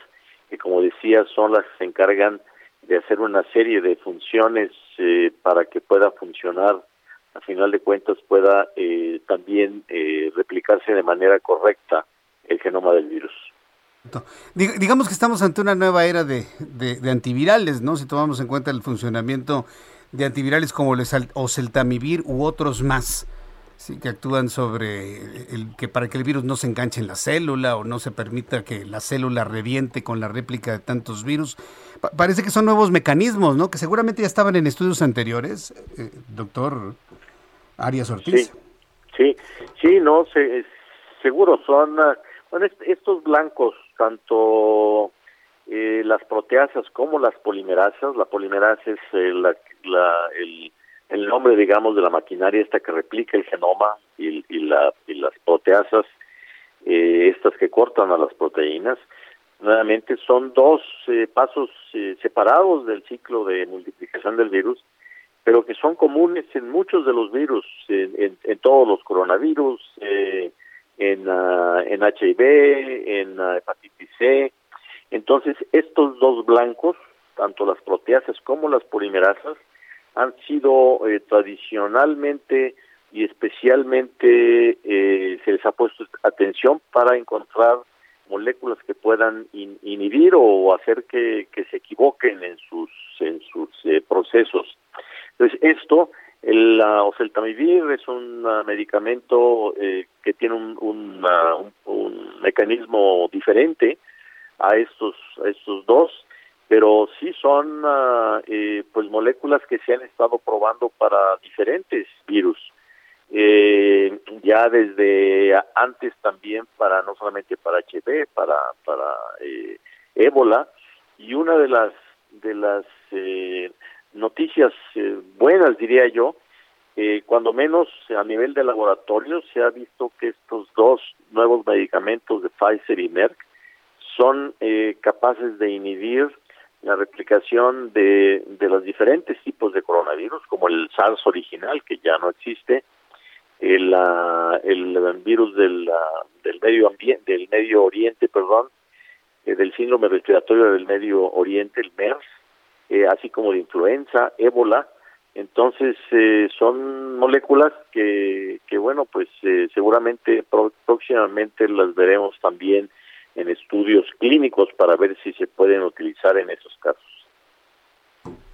que como decía son las que se encargan de hacer una serie de funciones eh, para que pueda funcionar, a final de cuentas pueda eh, también replicarse de manera correcta el genoma del virus. Digamos que estamos ante una nueva era de, de, antivirales, ¿no? Si tomamos en cuenta el funcionamiento de antivirales como el oseltamivir u otros más. Sí, que actúan sobre el que para que el virus no se enganche en la célula o no se permita que la célula reviente con la réplica de tantos virus. parece que son nuevos mecanismos, ¿no? Que seguramente ya estaban en estudios anteriores, eh, doctor Arias Ortiz. Sí, sí, no, seguro son, ah, bueno, estos blancos, tanto eh, las proteasas como las polimerasas, la polimerasa es eh, la, la, el el nombre, digamos, de la maquinaria esta que replica el genoma y, la, y las proteasas, eh, estas que cortan a las proteínas, nuevamente son dos eh, pasos eh, separados del ciclo de multiplicación del virus, pero que son comunes en muchos de los virus, en, en, todos los coronavirus, eh, en, uh, en HIV, en uh, hepatitis C. Entonces, estos dos blancos, tanto las proteasas como las polimerasas, han sido eh, tradicionalmente y especialmente eh, se les ha puesto atención para encontrar moléculas que puedan inhibir o hacer que, que, se equivoquen en sus en sus eh, procesos. Entonces esto, el oseltamivir es un uh, medicamento eh, que tiene un, un, un, un, mecanismo diferente a estos a estos dos pero sí son uh, pues moléculas que se han estado probando para diferentes virus. Eh, ya desde antes también para no solamente para HIV para para eh, ébola y una de las de las noticias eh, buenas diría yo eh, cuando menos a nivel de laboratorio se ha visto que estos dos nuevos medicamentos de Pfizer y Merck son eh, capaces de inhibir la replicación de, de los diferentes tipos de coronavirus, como el SARS original, que ya no existe, el, uh, el virus del, del medio ambiente, del medio oriente, perdón, eh, del síndrome respiratorio del medio oriente, el MERS, eh, así como de influenza, ébola. Entonces, eh, son moléculas que, que bueno, pues eh, seguramente próximamente las veremos también en estudios clínicos para ver si se pueden utilizar en esos casos.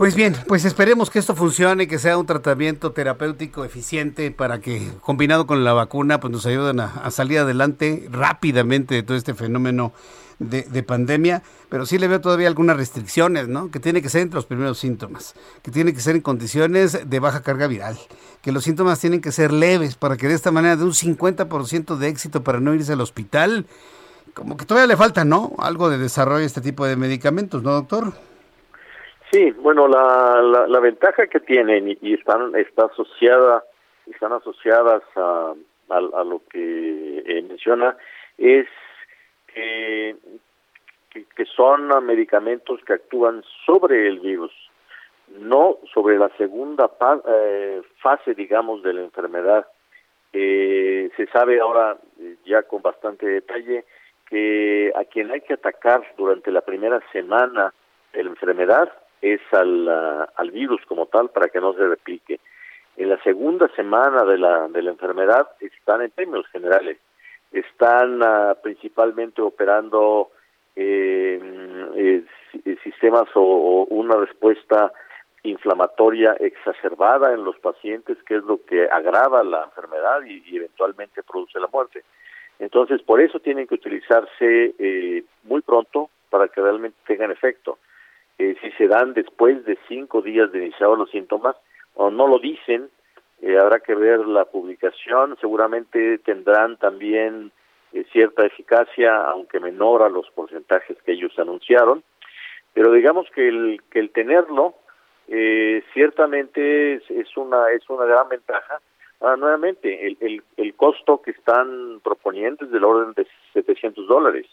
Pues bien, pues esperemos que esto funcione, que sea un tratamiento terapéutico eficiente para que, combinado con la vacuna, pues nos ayuden a, salir adelante rápidamente de todo este fenómeno de, pandemia. Pero sí le veo todavía algunas restricciones, ¿no? Que tiene que ser entre los primeros síntomas, que tiene que ser en condiciones de baja carga viral, que los síntomas tienen que ser leves para que de esta manera de un 50% de éxito para no irse al hospital. Como que todavía le falta, ¿no? Algo de desarrollo de este tipo de medicamentos, ¿no, doctor? Sí, bueno, la, la, ventaja que tienen y, están está asociada están asociadas a, a, lo que eh, menciona es que, que, son medicamentos que actúan sobre el virus, no sobre la segunda eh, fase, digamos, de la enfermedad. se sabe ahora ya con bastante detalle que a quien hay que atacar durante la primera semana de la enfermedad es al, al virus como tal para que no se replique. En la segunda semana de la, de la enfermedad están en términos generales, están ah, principalmente operando eh, sistemas o, una respuesta inflamatoria exacerbada en los pacientes, que es lo que agrava la enfermedad y, eventualmente produce la muerte. Entonces, por eso tienen que utilizarse eh, muy pronto para que realmente tengan efecto. Eh, si se dan después de cinco días de iniciados los síntomas o no lo dicen, eh, habrá que ver la publicación, seguramente tendrán también eh, cierta eficacia, aunque menor a los porcentajes que ellos anunciaron, pero digamos que el, que el tenerlo ciertamente es, una, es una gran ventaja. Ah, nuevamente, el, el, el costo que están proponiendo es del orden de 700 dólares.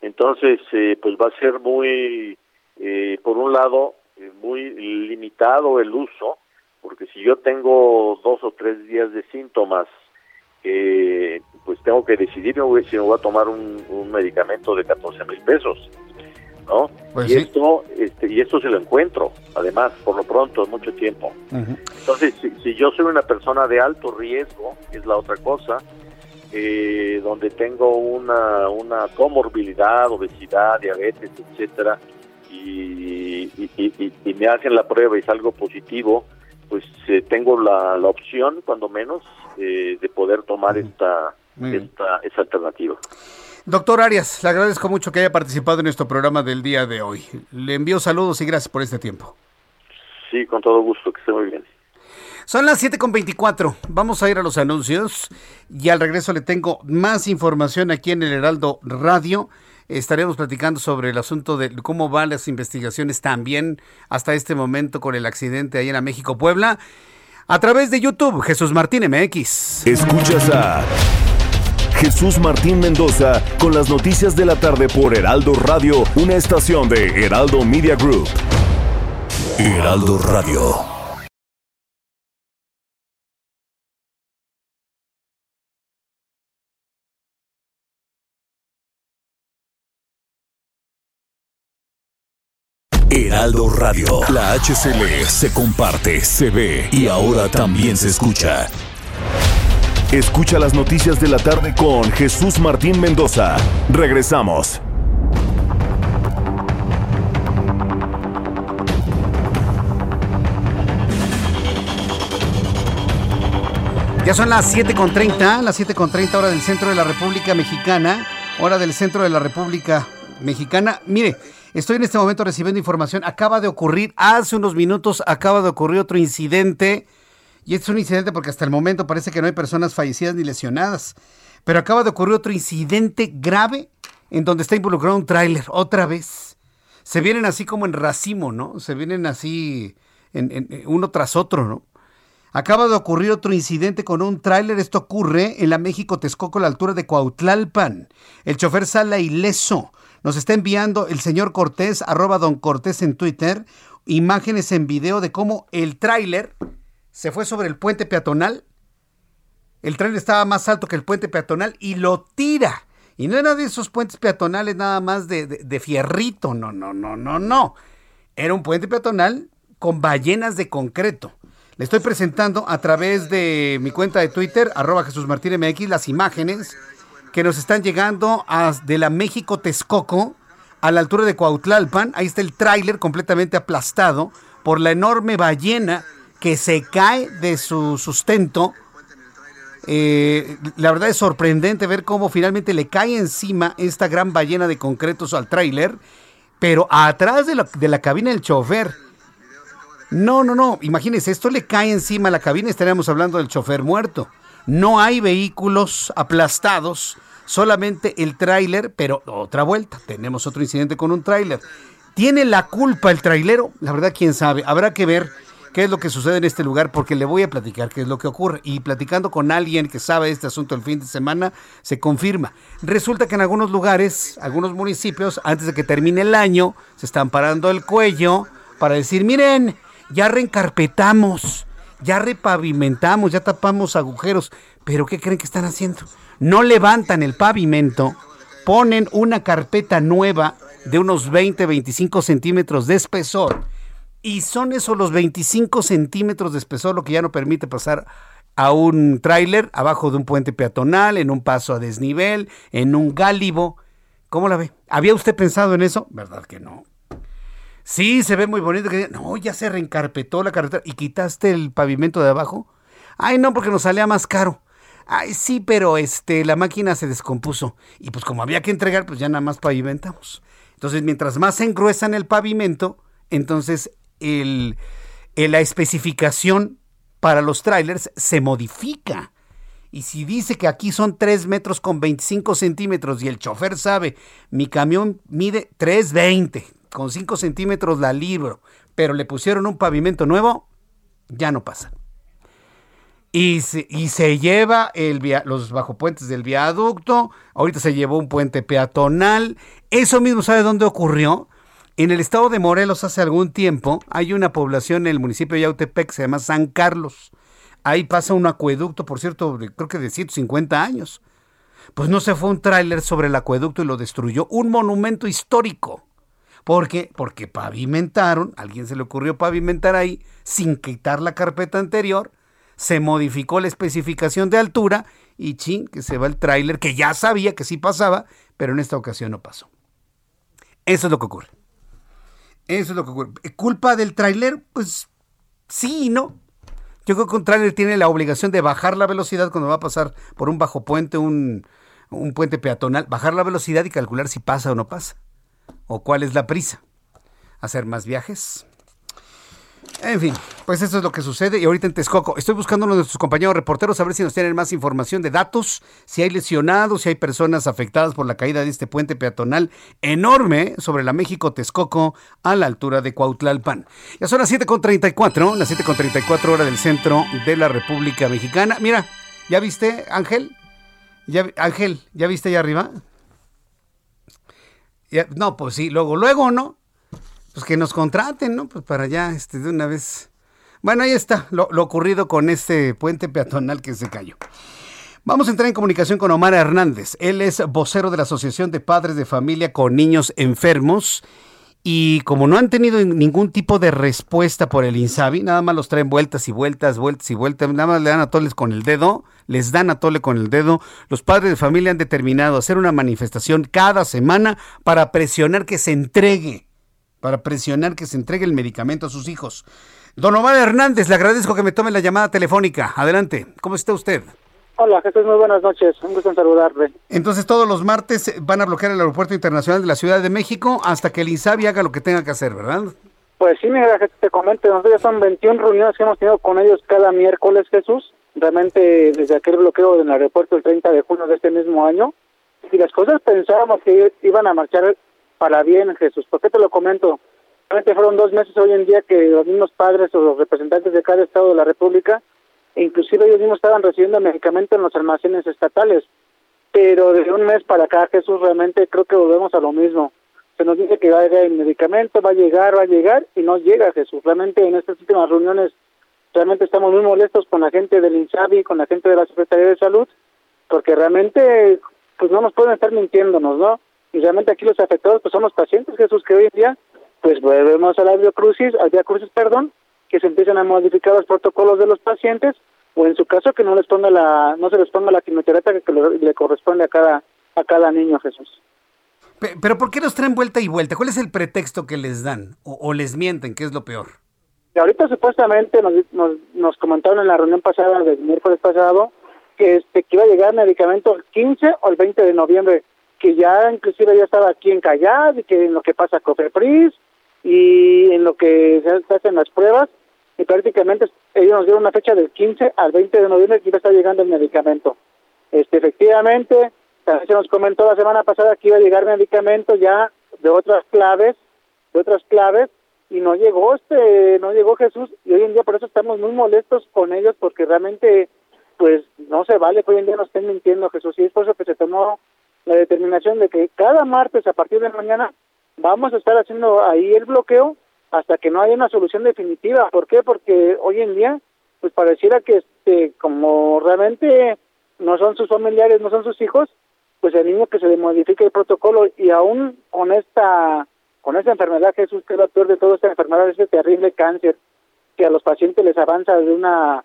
Entonces, pues va a ser muy eh, por un lado, eh, muy limitado el uso, porque si yo tengo dos o tres días de síntomas, eh, pues tengo que decidir si me voy a tomar un, medicamento de 14 mil pesos, ¿no? Pues y esto, este, y esto se lo encuentro, además, por lo pronto, mucho tiempo. Entonces, si, yo soy una persona de alto riesgo, es la otra cosa, donde tengo una, una comorbilidad, obesidad, diabetes, etcétera, y, y, me hacen la prueba y salgo positivo, pues eh, tengo la, la, opción, cuando menos, eh, de poder tomar esta, esta, esa alternativa. Doctor Arias, le agradezco mucho que haya participado en nuestro programa del día de hoy. Le envío saludos y gracias por este tiempo. Sí, con todo gusto, que esté muy bien. Son las 7.24. Vamos a ir a los anuncios y al regreso le tengo más información aquí en el Heraldo Radio estaremos platicando sobre el asunto de cómo van las investigaciones también hasta este momento con el accidente ahí en México Puebla. A través de YouTube, Jesús Martín MX. Escuchas a Jesús Martín Mendoza con las noticias de la tarde por Heraldo Radio, una estación de Heraldo Media Group. Heraldo Radio. Heraldo Radio. La HCL se comparte, se ve y ahora también se escucha. Escucha las noticias de la tarde con Jesús Martín Mendoza. Regresamos. Ya son las 7.30, las 7.30 hora del centro de la República Mexicana, hora del centro de la República Mexicana. Mire, Estoy en este momento recibiendo información. Acaba de ocurrir, hace unos minutos, acaba de ocurrir otro incidente. Y este es un incidente porque hasta el momento parece que no hay personas fallecidas ni lesionadas. Pero acaba de ocurrir otro incidente grave en donde está involucrado un tráiler, otra vez. Se vienen así como en racimo, ¿no? Se vienen así uno tras otro, ¿no? Acaba de ocurrir otro incidente con un tráiler. Esto ocurre en la México Texcoco, a la altura de Cuautlalpan. El chofer sale ileso. Nos está enviando el señor Cortés, arroba don Cortés en Twitter, imágenes en video de cómo el tráiler se fue sobre el puente peatonal. El tráiler estaba más alto que el puente peatonal y lo tira. Y no era de esos puentes peatonales nada más de, de fierrito, no, no, no, no, no. Era un puente peatonal con ballenas de concreto. Le estoy presentando a través de mi cuenta de Twitter, arroba Jesús Martín MX, las imágenes que nos están llegando de la México Texcoco a la altura de Cuautlalpan. Ahí está el tráiler completamente aplastado por la enorme ballena que se cae de su sustento. Eh, la verdad es sorprendente ver cómo finalmente le cae encima esta gran ballena de concretos al tráiler, pero atrás de la, de la cabina del chofer. No, no, no, imagínense, esto le cae encima a la cabina, estaríamos hablando del chofer muerto. No hay vehículos aplastados, solamente el tráiler, pero otra vuelta, tenemos otro incidente con un tráiler. ¿Tiene la culpa el trailero? La verdad, quién sabe, habrá que ver qué es lo que sucede en este lugar, porque le voy a platicar qué es lo que ocurre. Y platicando con alguien que sabe este asunto el fin de semana, se confirma. Resulta que en algunos lugares, algunos municipios, antes de que termine el año, se están parando el cuello para decir, miren, ya reencarpetamos, ya repavimentamos, ya tapamos agujeros. Pero ¿qué creen que están haciendo? No levantan el pavimento, ponen una carpeta nueva de unos 20, 25 centímetros de espesor y son esos los 25 centímetros de espesor lo que ya no permite pasar a un tráiler abajo de un puente peatonal, en un paso a desnivel, en un gálibo. ¿Cómo la ve? ¿Había usted pensado en eso? ¿Verdad que no? Sí, se ve muy bonito. No, ya se reencarpetó la carretera y quitaste el pavimento de abajo. Ay, no, porque nos salía más caro. Ay, sí, pero este, la máquina se descompuso. Y pues como había que entregar, pues ya nada más pavimentamos. Entonces, mientras más se engruesan el pavimento, entonces el, la especificación para los trailers se modifica. Y si dice que aquí son 3 metros con 25 centímetros y el chofer sabe, mi camión mide 320, con 5 centímetros la libro, pero le pusieron un pavimento nuevo, ya no pasa. Y se, y se lleva el via, los bajopuentes del viaducto, ahorita se llevó un puente peatonal. Eso mismo, ¿sabe dónde ocurrió? En el estado de Morelos hace algún tiempo hay una población en el municipio de Yautepec que se llama San Carlos. Ahí pasa un acueducto, por cierto, creo que de 150 años. Pues no se fue un tráiler sobre el acueducto y lo destruyó. Un monumento histórico. ¿Por qué? Porque pavimentaron, alguien se le ocurrió pavimentar ahí sin quitar la carpeta anterior, se modificó la especificación de altura y ching, que se va el tráiler que ya sabía que sí pasaba, pero en esta ocasión no pasó. Eso es lo que ocurre. Eso es lo que ocurre. ¿Culpa del tráiler? Pues sí y no. Yo creo que un tráiler tiene la obligación de bajar la velocidad cuando va a pasar por un bajo puente, un, un puente peatonal, bajar la velocidad y calcular si pasa o no pasa. O cuál es la prisa. Hacer más viajes. En fin, pues eso es lo que sucede. Y ahorita en Texcoco, estoy buscando a nuestros compañeros reporteros a ver si nos tienen más información de datos, si hay lesionados, si hay personas afectadas por la caída de este puente peatonal enorme sobre la México-Texcoco a la altura de Cuautlalpan. Ya son las 7.34, las 7.34 horas del centro de la República Mexicana. Mira, ¿ya viste, Ángel? ¿Ya, Ángel, ¿ya viste allá arriba? No, pues sí, luego, luego, ¿no? pues que nos contraten, ¿no? Pues para ya, este, de una vez. Bueno, ahí está lo, ocurrido con este puente peatonal que se cayó. Vamos a entrar en comunicación con Omar Hernández. Él es vocero de la Asociación de Padres de Familia con Niños Enfermos. Y como no han tenido ningún tipo de respuesta por el INSABI, nada más los traen vueltas y vueltas, vueltas y vueltas, nada más le dan a toles con el dedo, les dan a tole con el dedo. Los padres de familia han determinado hacer una manifestación cada semana para presionar que se entregue para presionar que se entregue el medicamento a sus hijos. Don Omar Hernández, le agradezco que me tome la llamada telefónica. Adelante, ¿cómo está usted? Hola, Jesús, muy buenas noches. Un gusto en saludarle. Entonces, todos los martes van a bloquear el Aeropuerto Internacional de la Ciudad de México hasta que el INSABI haga lo que tenga que hacer, ¿verdad? Pues sí, mira, te comento, nosotros ya son 21 reuniones que hemos tenido con ellos cada miércoles, Jesús. Realmente, desde aquel bloqueo del aeropuerto el 30 de junio de este mismo año, y las cosas pensábamos que iban a marchar para bien, Jesús. ¿Por qué te lo comento? Realmente fueron dos meses hoy en día que los mismos padres o los representantes de cada estado de la República, e inclusive ellos mismos estaban recibiendo medicamentos en los almacenes estatales. Pero de un mes para acá, Jesús, realmente creo que volvemos a lo mismo. Se nos dice que va a llegar el medicamento, va a llegar, va a llegar, y no llega, Jesús. Realmente en estas últimas reuniones, realmente estamos muy molestos con la gente del INSABI, con la gente de la Secretaría de Salud, porque realmente, pues no nos pueden estar mintiéndonos, ¿no? y realmente aquí los afectados pues son los pacientes Jesús que hoy en día pues volvemos a la biocrucis, al crucis perdón, que se empiezan a modificar los protocolos de los pacientes o en su caso que no les ponga la no se les ponga la quimioterapia que le, corresponde a cada a cada niño Jesús. Pero ¿por qué los traen vuelta y vuelta? ¿Cuál es el pretexto que les dan o, les mienten, que es lo peor? Y ahorita supuestamente nos, nos, nos comentaron en la reunión pasada del miércoles pasado que este que iba a llegar medicamento el 15 o el 20 de noviembre, que ya inclusive ya estaba aquí en Callad y que en lo que pasa Cofepris y en lo que se hacen las pruebas y prácticamente ellos nos dieron una fecha del 15 al 20 de noviembre que iba a estar llegando el medicamento. Este, efectivamente, también se nos comentó la semana pasada que iba a llegar medicamento ya de otras claves, de otras claves, y no llegó este, no llegó Jesús, y hoy en día por eso estamos muy molestos con ellos, porque realmente, pues, no se vale que hoy en día nos estén mintiendo Jesús, y es por eso que se tomó la determinación de que cada martes a partir de mañana vamos a estar haciendo ahí el bloqueo hasta que no haya una solución definitiva. ¿Por qué? Porque hoy en día, pues pareciera que este, como realmente no son sus familiares, no son sus hijos, pues el niño que se le modifique el protocolo y aún con esta con esta enfermedad Jesús que es lo peor de toda esta enfermedad este terrible cáncer que a los pacientes les avanza de una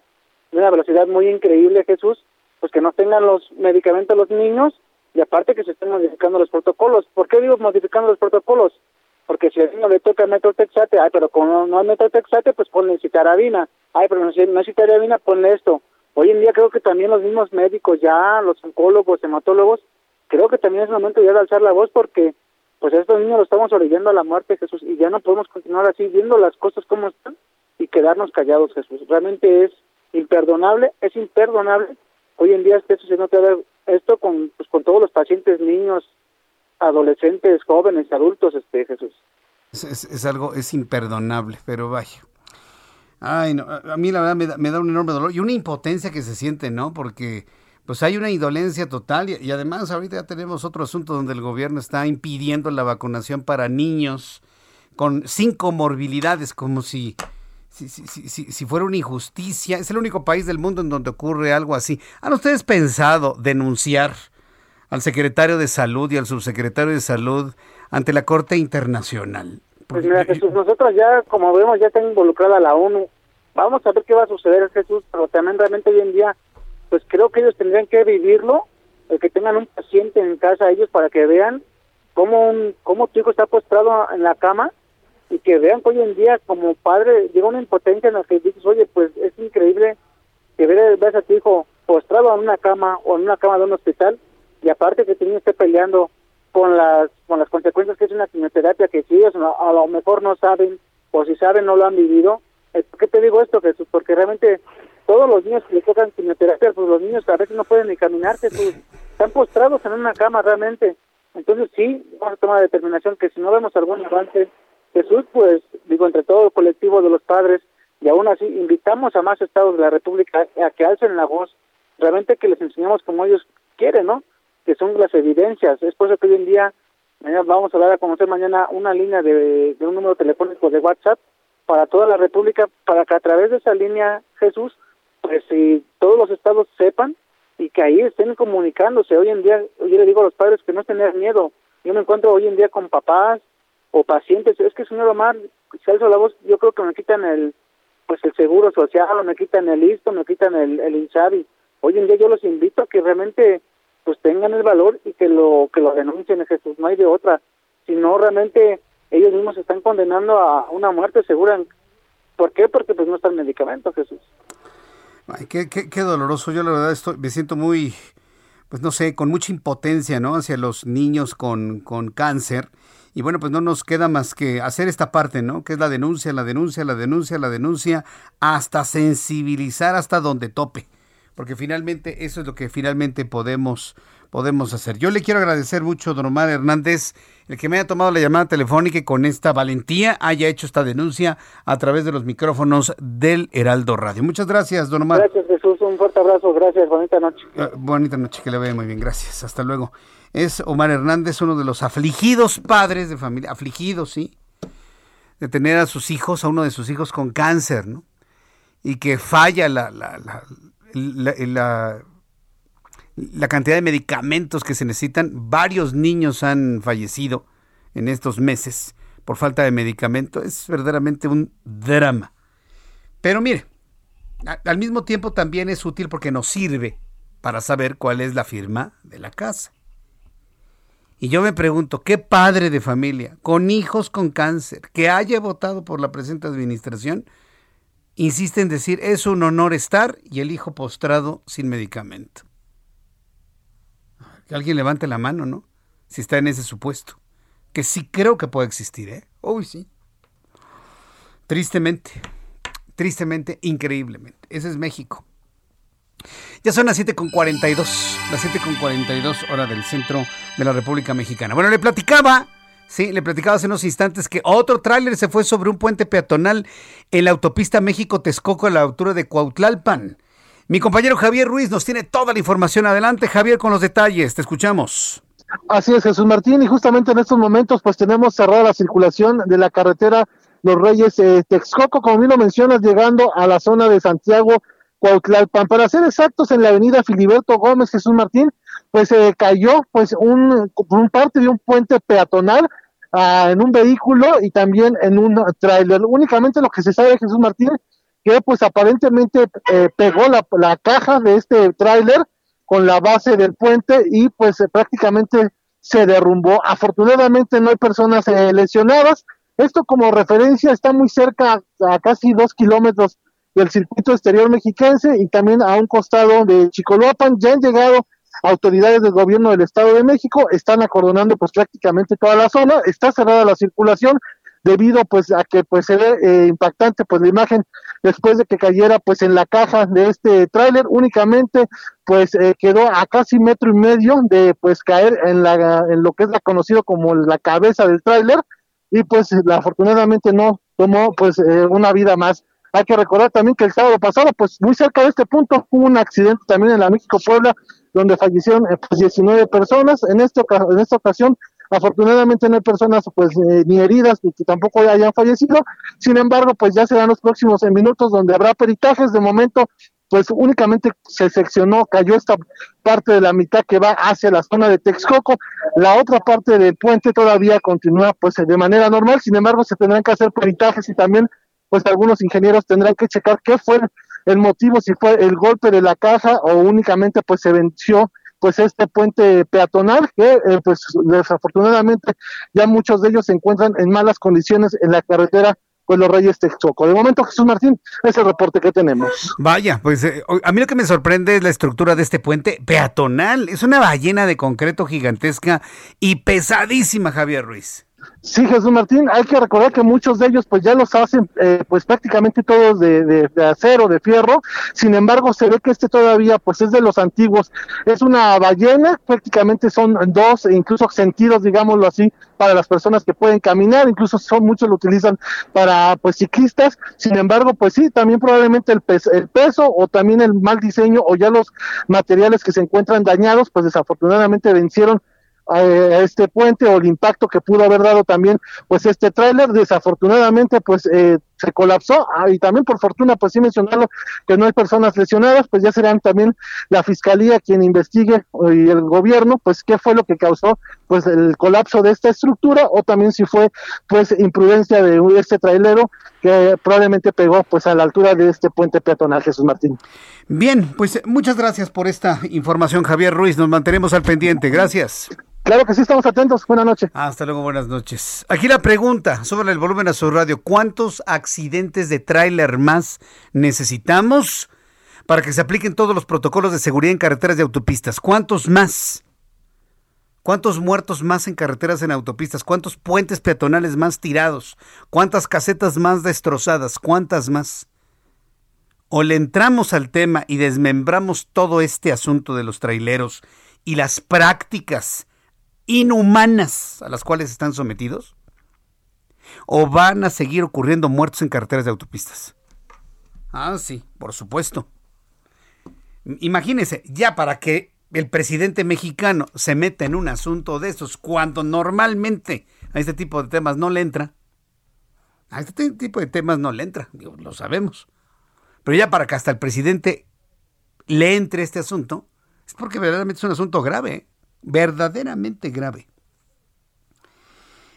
de una velocidad muy increíble Jesús pues que no tengan los medicamentos los niños y aparte que se estén modificando los protocolos ¿por qué digo modificando los protocolos? porque si al niño le toca metrotexate ay pero como no hay metrotexate pues ponle citarabina ay pero no, no hay citarabina ponle esto hoy en día creo que también los mismos médicos ya los oncólogos hematólogos creo que también es el momento ya de alzar la voz porque pues a estos niños los estamos orillando a la muerte, Jesús, y ya no podemos continuar así viendo las cosas como están y quedarnos callados, Jesús. Realmente es imperdonable, es imperdonable. Hoy en día esté sucediendo esto con, pues, con todos los pacientes, niños, adolescentes, jóvenes, adultos, este Jesús. Es, algo, es imperdonable, pero vaya. Ay, a mí la verdad me da, me da un enorme dolor y una impotencia que se siente, ¿no? Porque pues hay una indolencia total y, además ahorita ya tenemos otro asunto donde el gobierno está impidiendo la vacunación para niños con cinco comorbilidades, como si, si, si, si, si fuera una injusticia. Es el único país del mundo en donde ocurre algo así. ¿Han ustedes pensado denunciar al secretario de Salud y al subsecretario de Salud ante la Corte Internacional? Pues mira, Jesús, nosotros ya, como vemos, ya está involucrada la ONU. Vamos a ver qué va a suceder, Jesús, pero también realmente hoy en día pues creo que ellos tendrían que vivirlo, el que tengan un paciente en casa ellos para que vean cómo un, cómo tu hijo está postrado en la cama y que vean que hoy en día como padre llega una impotencia en la que dices, oye, pues es increíble que veas a tu hijo postrado en una cama o en una cama de un hospital y aparte que tu niño esté peleando con las con las consecuencias que es una quimioterapia que si ellos a lo mejor no saben o si saben no lo han vivido. Eh, ¿Por qué te digo esto, Jesús? Porque realmente todos los niños que le tocan quimioterapia, pues los niños a veces no pueden ni caminarse, pues, están postrados en una cama realmente. Entonces sí, vamos a tomar la determinación que si no vemos algún avance, Jesús, pues digo, entre todo el colectivo de los padres, y aún así invitamos a más estados de la República a que alcen la voz, realmente que les enseñemos como ellos quieren, ¿no? Que son las evidencias. Es por eso que hoy en día vamos a dar a conocer mañana una línea de, un número telefónico de WhatsApp para toda la República, para que a través de esa línea, Jesús, pues si todos los estados sepan y que ahí estén comunicándose. Hoy en día, yo le digo a los padres que no tengan miedo. Yo me encuentro hoy en día con papás o pacientes, es que señor Omar, si alzo la voz, yo creo que me quitan el pues el seguro social o me quitan el listo, me quitan el, el INSABI. Hoy en día yo los invito a que realmente pues tengan el valor y que lo que lo denuncien Jesús, no hay de otra. Si no, realmente ellos mismos están condenando a una muerte segura. ¿Por qué? Porque pues no está el medicamento, Jesús. Ay, qué, qué, qué, doloroso. Yo la verdad estoy, me siento muy, pues no sé, con mucha impotencia, ¿no? Hacia los niños con, con cáncer. Y bueno, pues no nos queda más que hacer esta parte, ¿no? Que es la denuncia, la denuncia, la denuncia, la denuncia, hasta sensibilizar hasta donde tope. Porque finalmente eso es lo que finalmente podemos, podemos hacer. Yo le quiero agradecer mucho Don Omar Hernández el que me haya tomado la llamada telefónica y con esta valentía haya hecho esta denuncia a través de los micrófonos del Heraldo Radio. Muchas gracias, Don Omar. Gracias, Jesús. Un fuerte abrazo. Gracias. Bonita noche. Uh, bonita noche. Que le vaya muy bien. Gracias. Hasta luego. Es Omar Hernández, uno de los afligidos padres de familia. Afligidos, sí. De tener a sus hijos, a uno de sus hijos con cáncer, ¿no? Y que falla la, la, la, la, la cantidad de medicamentos que se necesitan. Varios niños han fallecido en estos meses por falta de medicamento. Es verdaderamente un drama. Pero mire, al mismo tiempo también es útil porque nos sirve para saber cuál es la firma de la casa. Y yo me pregunto, ¿qué padre de familia con hijos con cáncer que haya votado por la presente administración insiste en decir, es un honor estar y el hijo postrado sin medicamento. Que alguien levante la mano, ¿no? Si está en ese supuesto. Que sí creo que puede existir, ¿eh? Uy, sí. Tristemente, tristemente, increíblemente. Ese es México. Ya son las 7.42, las 7.42 hora del centro de la República Mexicana. Bueno, le platicaba, sí, le platicaba hace unos instantes que otro tráiler se fue sobre un puente peatonal en la autopista México-Texcoco a la altura de Cuautlalpan. Mi compañero Javier Ruiz nos tiene toda la información. Adelante, Javier, con los detalles. Te escuchamos. Así es, Jesús Martín, y justamente en estos momentos pues tenemos cerrada la circulación de la carretera Los Reyes eh, Texcoco, como bien lo mencionas, llegando a la zona de Santiago Cuautlalpan. Para ser exactos, en la avenida Filiberto Gómez Jesús Martín, pues eh, cayó pues un, un, parte de un puente peatonal uh, en un vehículo y también en un tráiler. Únicamente lo que se sabe, Jesús Martín, que pues aparentemente eh, pegó la, la, caja de este tráiler con la base del puente y pues eh, prácticamente se derrumbó. Afortunadamente no hay personas eh, lesionadas. Esto como referencia está muy cerca, a casi dos kilómetros del circuito exterior mexiquense y también a un costado de Chicoloapan. Ya han llegado autoridades del gobierno del Estado de México, están acordonando pues prácticamente toda la zona, está cerrada la circulación debido pues a que pues se ve eh, impactante pues la imagen después de que cayera pues en la caja de este tráiler únicamente pues eh, quedó a casi metro y medio de pues caer en la lo que es la conocido como la cabeza del tráiler y pues afortunadamente no tomó pues eh, una vida más hay que recordar también que el sábado pasado, pues muy cerca de este punto, hubo un accidente también en la México Puebla, donde fallecieron eh, pues, 19 personas. En, este, en esta ocasión, afortunadamente no hay personas pues eh, ni heridas ni tampoco hayan fallecido. Sin embargo, pues ya serán los próximos minutos donde habrá peritajes. De momento, pues únicamente se seccionó, cayó esta parte de la mitad que va hacia la zona de Texcoco, la otra parte del puente todavía continúa pues de manera normal, sin embargo se tendrán que hacer peritajes y también pues algunos ingenieros tendrán que checar qué fue el motivo, si fue el golpe de la caja o únicamente pues se venció pues este puente peatonal que eh, pues desafortunadamente ya muchos de ellos se encuentran en malas condiciones en la carretera pues los Reyes Texcoco. De momento, Jesús Martín, es el reporte que tenemos. Vaya, pues eh, a mí lo que me sorprende es la estructura de este puente peatonal. Es una ballena de concreto gigantesca y pesadísima, Javier Ruiz. Sí, Jesús Martín, hay que recordar que muchos de ellos pues ya los hacen eh, pues prácticamente todos de, de, acero, de fierro, sin embargo se ve que este todavía pues es de los antiguos, es una ballena, prácticamente son dos, e incluso sentidos, digámoslo así, para las personas que pueden caminar, incluso son muchos lo utilizan para pues ciclistas, sin embargo pues sí, también probablemente el, el peso o también el mal diseño o ya los materiales que se encuentran dañados pues desafortunadamente vencieron a este puente o el impacto que pudo haber dado también pues este tráiler. Desafortunadamente pues eh, se colapsó ah, y también por fortuna pues sí mencionarlo que no hay personas lesionadas pues ya serán también la fiscalía quien investigue y el gobierno pues qué fue lo que causó pues el colapso de esta estructura o también si fue pues imprudencia de este trailero que probablemente pegó pues a la altura de este puente peatonal Jesús Martín. Bien, pues muchas gracias por esta información Javier Ruiz, nos mantenemos al pendiente, gracias. Claro que sí, estamos atentos. Buenas noches. Hasta luego, buenas noches. Aquí la pregunta, sobre el volumen a su radio. ¿Cuántos accidentes de tráiler más necesitamos para que se apliquen todos los protocolos de seguridad en carreteras y autopistas? ¿Cuántos más? ¿Cuántos muertos más en carreteras en autopistas? ¿Cuántos puentes peatonales más tirados? ¿Cuántas casetas más destrozadas? ¿Cuántas más? O le entramos al tema y desmembramos todo este asunto de los traileros y las prácticas inhumanas a las cuales están sometidos? ¿O van a seguir ocurriendo muertos en carreteras de autopistas? Ah, sí, por supuesto. Imagínense, ya para que el presidente mexicano se meta en un asunto de esos cuando normalmente a este tipo de temas no le entra. A este tipo de temas no le entra, lo sabemos. Pero ya para que hasta el presidente le entre este asunto, es porque verdaderamente es un asunto grave. ¿eh? verdaderamente grave.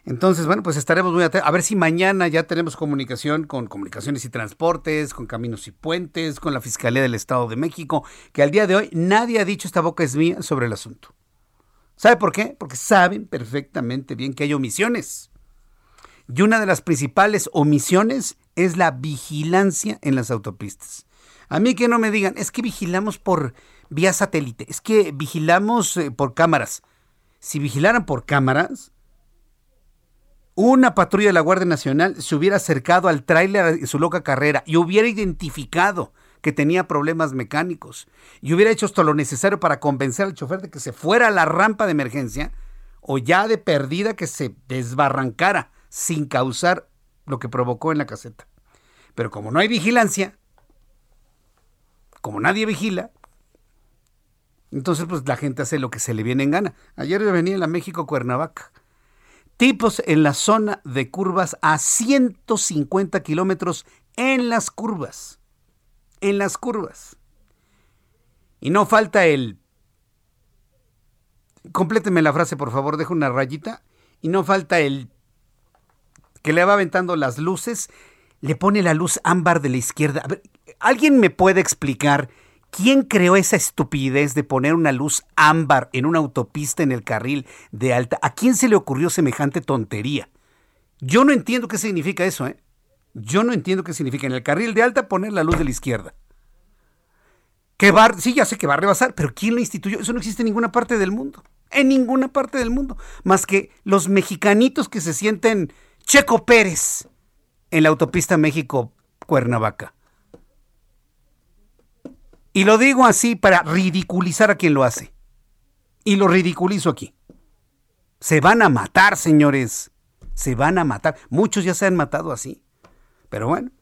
Entonces, bueno, pues estaremos muy atentos. A ver si mañana ya tenemos comunicación con Comunicaciones y Transportes, con Caminos y Puentes, con la Fiscalía del Estado de México, que al día de hoy nadie ha dicho esta boca es mía sobre el asunto. ¿Sabe por qué? Porque saben perfectamente bien que hay omisiones. Y una de las principales omisiones es la vigilancia en las autopistas. A mí que no me digan, es que vigilamos por vía satélite, es que vigilamos eh, por cámaras. Si vigilaran por cámaras, una patrulla de la Guardia Nacional se hubiera acercado al tráiler de su loca carrera y hubiera identificado que tenía problemas mecánicos y hubiera hecho todo lo necesario para convencer al chofer de que se fuera a la rampa de emergencia o ya de perdida que se desbarrancara sin causar lo que provocó en la caseta. Pero como no hay vigilancia, como nadie vigila, entonces pues la gente hace lo que se le viene en gana. Ayer yo venía en la México Cuernavaca. Tipos en la zona de curvas a 150 kilómetros en las curvas en las curvas. Y no falta el... Compléteme la frase, por favor, dejo una rayita. Y no falta el que le va aventando las luces, le pone la luz ámbar de la izquierda. A ver, ¿alguien me puede explicar quién creó esa estupidez de poner una luz ámbar en una autopista en el carril de alta? ¿A quién se le ocurrió semejante tontería? Yo no entiendo qué significa eso, ¿eh? Yo no entiendo qué significa en el carril de alta poner la luz de la izquierda. Que va, sí, ya sé que va a rebasar, pero ¿quién la instituyó? Eso no existe en ninguna parte del mundo. En ninguna parte del mundo. Más que los mexicanitos que se sienten Checo Pérez en la autopista México-Cuernavaca. Y lo digo así para ridiculizar a quien lo hace. Y lo ridiculizo aquí. Se van a matar, señores. Se van a matar. Muchos ya se han matado así. Pero bueno,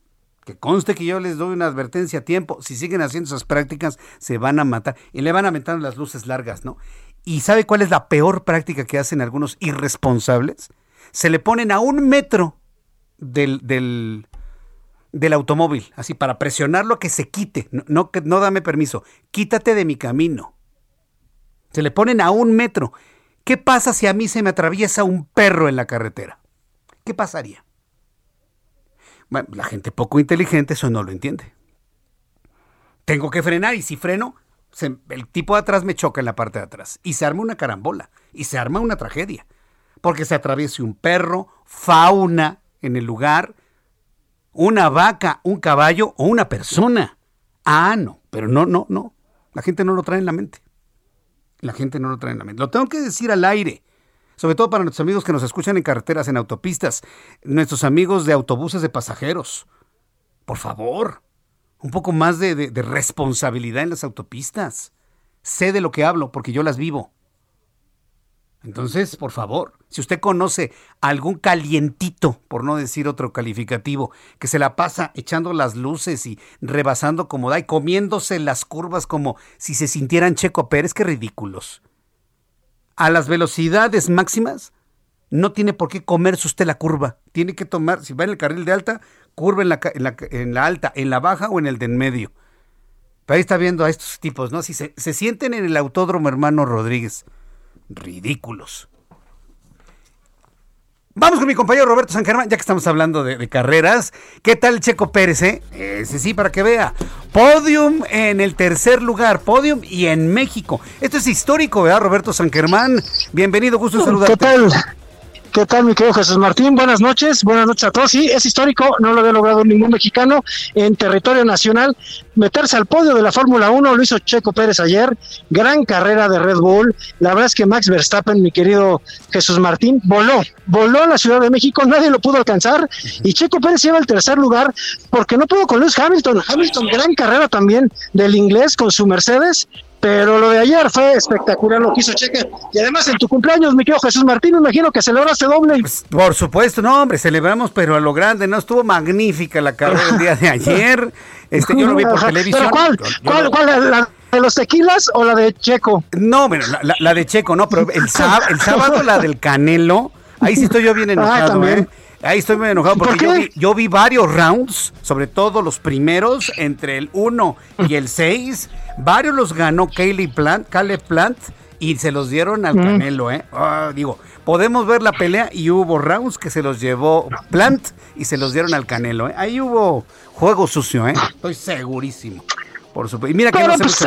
que conste que yo les doy una advertencia a tiempo. Si siguen haciendo esas prácticas, se van a matar. Y le van a meter las luces largas, ¿no? ¿Y sabe cuál es la peor práctica que hacen algunos irresponsables? Se le ponen a un metro del, del, del automóvil, así para presionarlo que se quite. No, no, no dame permiso. Quítate de mi camino. Se le ponen a un metro. ¿Qué pasa si a mí se me atraviesa un perro en la carretera? ¿Qué pasaría? la gente poco inteligente eso no lo entiende. Tengo que frenar y si freno, el tipo de atrás me choca en la parte de atrás y se arma una carambola y se arma una tragedia. Porque se atraviese un perro, fauna en el lugar, una vaca, un caballo o una persona. Ah, no, pero no, no, no. La gente no lo trae en la mente. La gente no lo trae en la mente. Lo tengo que decir al aire sobre todo para nuestros amigos que nos escuchan en carreteras, en autopistas, nuestros amigos de autobuses de pasajeros. Por favor, un poco más de, de, responsabilidad en las autopistas. Sé de lo que hablo porque yo las vivo. Entonces, por favor, si usted conoce algún calientito, por no decir otro calificativo, que se la pasa echando las luces y rebasando como da y comiéndose las curvas como si se sintieran Checo Pérez, qué ridículos a las velocidades máximas, no tiene por qué comerse usted la curva. Tiene que tomar, si va en el carril de alta, curva en la, alta, en la baja o en el de en medio. Pero ahí está viendo a estos tipos, ¿no? Si se sienten en el autódromo hermano Rodríguez. Ridículos. Vamos con mi compañero Roberto San Germán, ya que estamos hablando de, carreras. ¿Qué tal Checo Pérez? Eh? Ese sí, para que vea. Podium en el tercer lugar, podium y en México. Esto es histórico, ¿verdad, Roberto San Germán? Bienvenido, gusto en saludarte. ¿Qué tal? ¿Qué tal, mi querido Jesús Martín? Buenas noches, buenas noches a todos. Sí, es histórico, no lo había logrado ningún mexicano en territorio nacional. Meterse al podio de la Fórmula 1 lo hizo Checo Pérez ayer. Gran carrera de Red Bull. La verdad es que Max Verstappen, mi querido Jesús Martín, voló, voló a la Ciudad de México, nadie lo pudo alcanzar. Y Checo Pérez lleva el tercer lugar porque no pudo con Lewis Hamilton. Hamilton, gran carrera también del inglés con su Mercedes pero lo de ayer fue espectacular lo que hizo Cheque. Y además en tu cumpleaños, mi querido Jesús Martín, imagino que celebraste doble. Pues, por supuesto, no, hombre, celebramos, pero a lo grande, ¿no? Estuvo magnífica la carrera el día de ayer. Este, yo lo vi por televisión. ¿Cuál? ¿Cuál? ¿Cuál? La, de los tequilas o la de Checo? No, bueno, la, de Checo, no, pero el, sábado, el sábado la del Canelo, ahí sí estoy yo bien ah, enojado, ¿eh? Ahí estoy muy enojado porque yo, vi, varios rounds, sobre todo los primeros, entre el 1 y el 6. Varios los ganó Kaylee Plant, Caleb Plant y se los dieron al Canelo, ¿eh? Ah, digo, podemos ver la pelea y hubo rounds que se los llevó Plant y se los dieron al Canelo, ¿eh? Ahí hubo juego sucio, ¿eh? Estoy segurísimo. Por supuesto. Y mira que no se pues,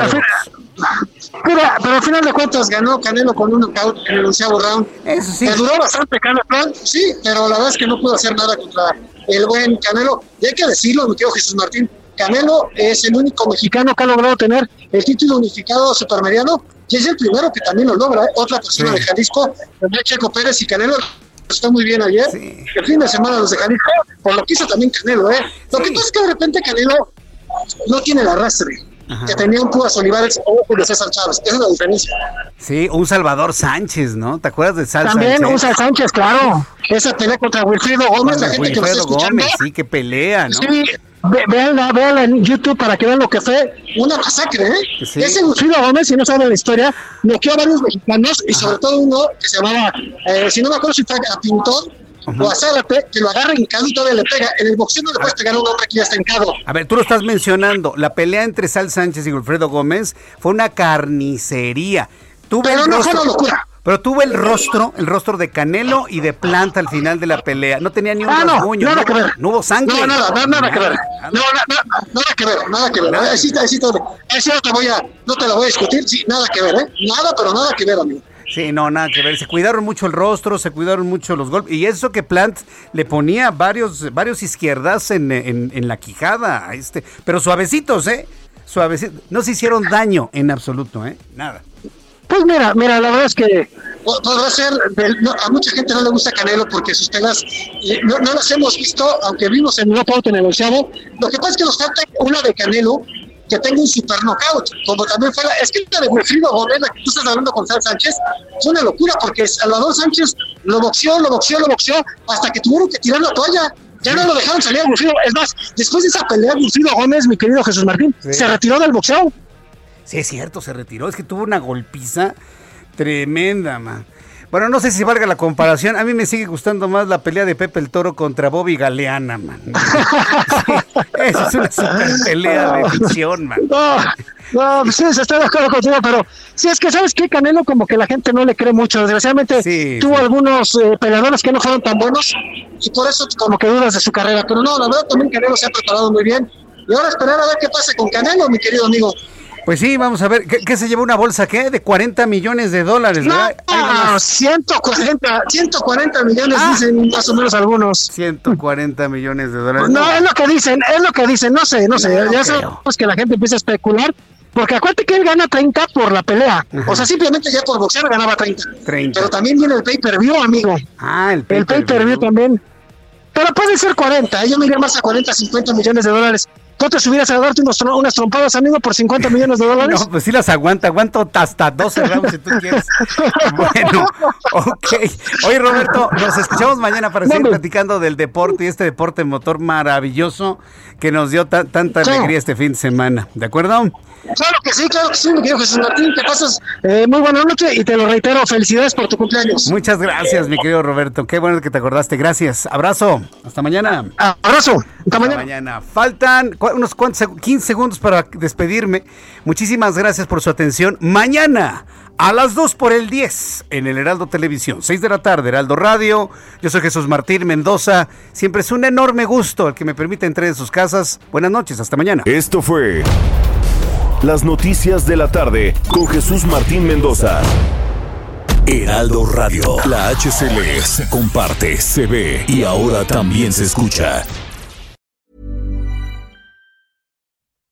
Mira, pero al final de cuentas ganó Canelo con un knockout en el onceavo round. Eso sí. Le duró bastante Canelo sí, pero la verdad es que no pudo hacer nada contra el buen Canelo. Y hay que decirlo, mi tío Jesús Martín, Canelo es el único mexicano que ha logrado tener el título unificado supermediano y es el primero que también lo logra. ¿eh? Otra persona de Jalisco, Checo Pérez y Canelo está muy bien ayer. El fin de semana los de Jalisco, por lo que hizo también Canelo. ¿eh? Lo que pasa es que de repente Canelo no tiene el arrastre. Que tenía un Púas Olivares o Julio César Chávez. Esa es la diferencia. Sí, un Salvador Sánchez, ¿no? ¿Te acuerdas de Sal También Sánchez? un Sánchez, claro. Esa pelea contra Wilfrido Gómez, la gente que lo está Wilfredo escuchando. Gómez, sí, que pelea, ¿no? Sí, ve- véanla, véanla en YouTube para que vean lo que fue una masacre, ¿eh? Sí. Ese Wilfrido Gómez, si no saben la historia, noqueó a varios mexicanos y sobre todo uno que se llamaba, eh, si no me acuerdo si fue a Pintor o a Zárate, que lo agarra hincado y todavía le pega. En el boxeo no le puedes pegar a un hombre que ya está hincado. A ver, tú lo estás mencionando. La pelea entre Sal Sánchez y Wilfredo Gómez fue una carnicería. Tuve Pero no fue una locura. Pero tuve el rostro, el rostro de Canelo y de Planta al final de la pelea. No tenía ni un Ah, no, rasguño, nada no, que ver. no hubo sangre. No, nada, nada, nada que ver. No, na- na- nada que ver, nada que ver. Ahí sí, ahí sí, te, ahí sí no te voy a, no te lo voy a discutir, sí, nada que ver, ¿eh? Nada, pero nada que ver, amigo. Sí, no, nada que ver. Se cuidaron mucho el rostro, se cuidaron mucho los golpes. Y eso que Plant le ponía varios, varios izquierdas en, en- en la quijada. a Este, pero suavecitos, ¿eh? Suavecitos. No se hicieron daño en absoluto, ¿eh? Nada. Pues mira, mira, la verdad es que po- podrá ser, no, a mucha gente no le gusta Canelo porque sus pelas eh, no, no las hemos visto, aunque vimos en Knockout en el onceavo. Lo que pasa es que nos falta una de Canelo que tenga un super knockout, como también fue la, es que la de Wilfrido Gómez, la que tú estás hablando con Sal Sánchez, es una locura porque Salvador Sánchez lo boxeó, lo boxeó, lo boxeó, hasta que tuvieron que tirar la toalla. Ya no lo dejaron salir a Wilfrido. Es más, después de esa pelea, Wilfrido Gómez, mi querido Jesús Martín, Sí. se retiró del boxeo. Sí, es cierto, se retiró. Es que tuvo una golpiza tremenda, man. Bueno, no sé si valga la comparación. A mí me sigue gustando más la pelea de Pepe el Toro contra Bobby Galeana, man. Sí, esa es una super pelea de ficción, man. No, no, sí, está de acuerdo contigo, pero sí es que, ¿sabes qué? Canelo como que la gente no le cree mucho. Desgraciadamente tuvo algunos eh, peleadores que no fueron tan buenos y por eso como que dudas de su carrera. Pero no, la verdad también Canelo se ha preparado muy bien. Y ahora esperar a ver qué pasa con Canelo, mi querido amigo. Pues sí, vamos a ver. ¿Qué, qué se llevó una bolsa qué? De 40 millones de dólares, No, ¿verdad? Nomás. 140, 140 millones Ah. dicen más o menos algunos. 140 millones de dólares. No, es lo que dicen, es lo que dicen, no sé, no sé, No ya sabemos que la gente empieza a especular, porque acuérdate que él gana 30 por la pelea, o sea, simplemente ya por boxear ganaba 30. 30. Pero también viene el pay-per-view, amigo. Ah, el El pay-per-view también. Pero puede ser 40, ¿eh? yo me iría más a 40, 50 millones de dólares. ¿Tú te subieras a darte unos, unas trompadas, amigo, por 50 millones de dólares? No, pues sí las aguanta, aguanto hasta 12 rounds si tú quieres. Bueno, ok. Oye, Roberto, nos escuchamos mañana para seguir platicando del deporte y este deporte motor maravilloso que nos dio ta- tanta Sí. alegría este fin de semana. ¿De acuerdo? Claro que sí, claro que sí, mi querido Jesús Martín, que pases eh, muy buena noche y te lo reitero, felicidades por tu cumpleaños. Muchas gracias, mi querido Roberto. Qué bueno que te acordaste. Gracias. Abrazo. Hasta mañana. Abrazo. Hasta mañana. Faltan unos cuantos, seg- 15 segundos para despedirme. Muchísimas gracias por su atención. Mañana a las 2 por el 10 en el Heraldo Televisión, 6 de la tarde, Heraldo Radio. Yo soy Jesús Martín Mendoza. Siempre es un enorme gusto el que me permite entrar en sus casas. Buenas noches, hasta mañana. Esto fue Las Noticias de la Tarde con Jesús Martín Mendoza. Heraldo Radio. La HCL se comparte, se ve y ahora también se escucha.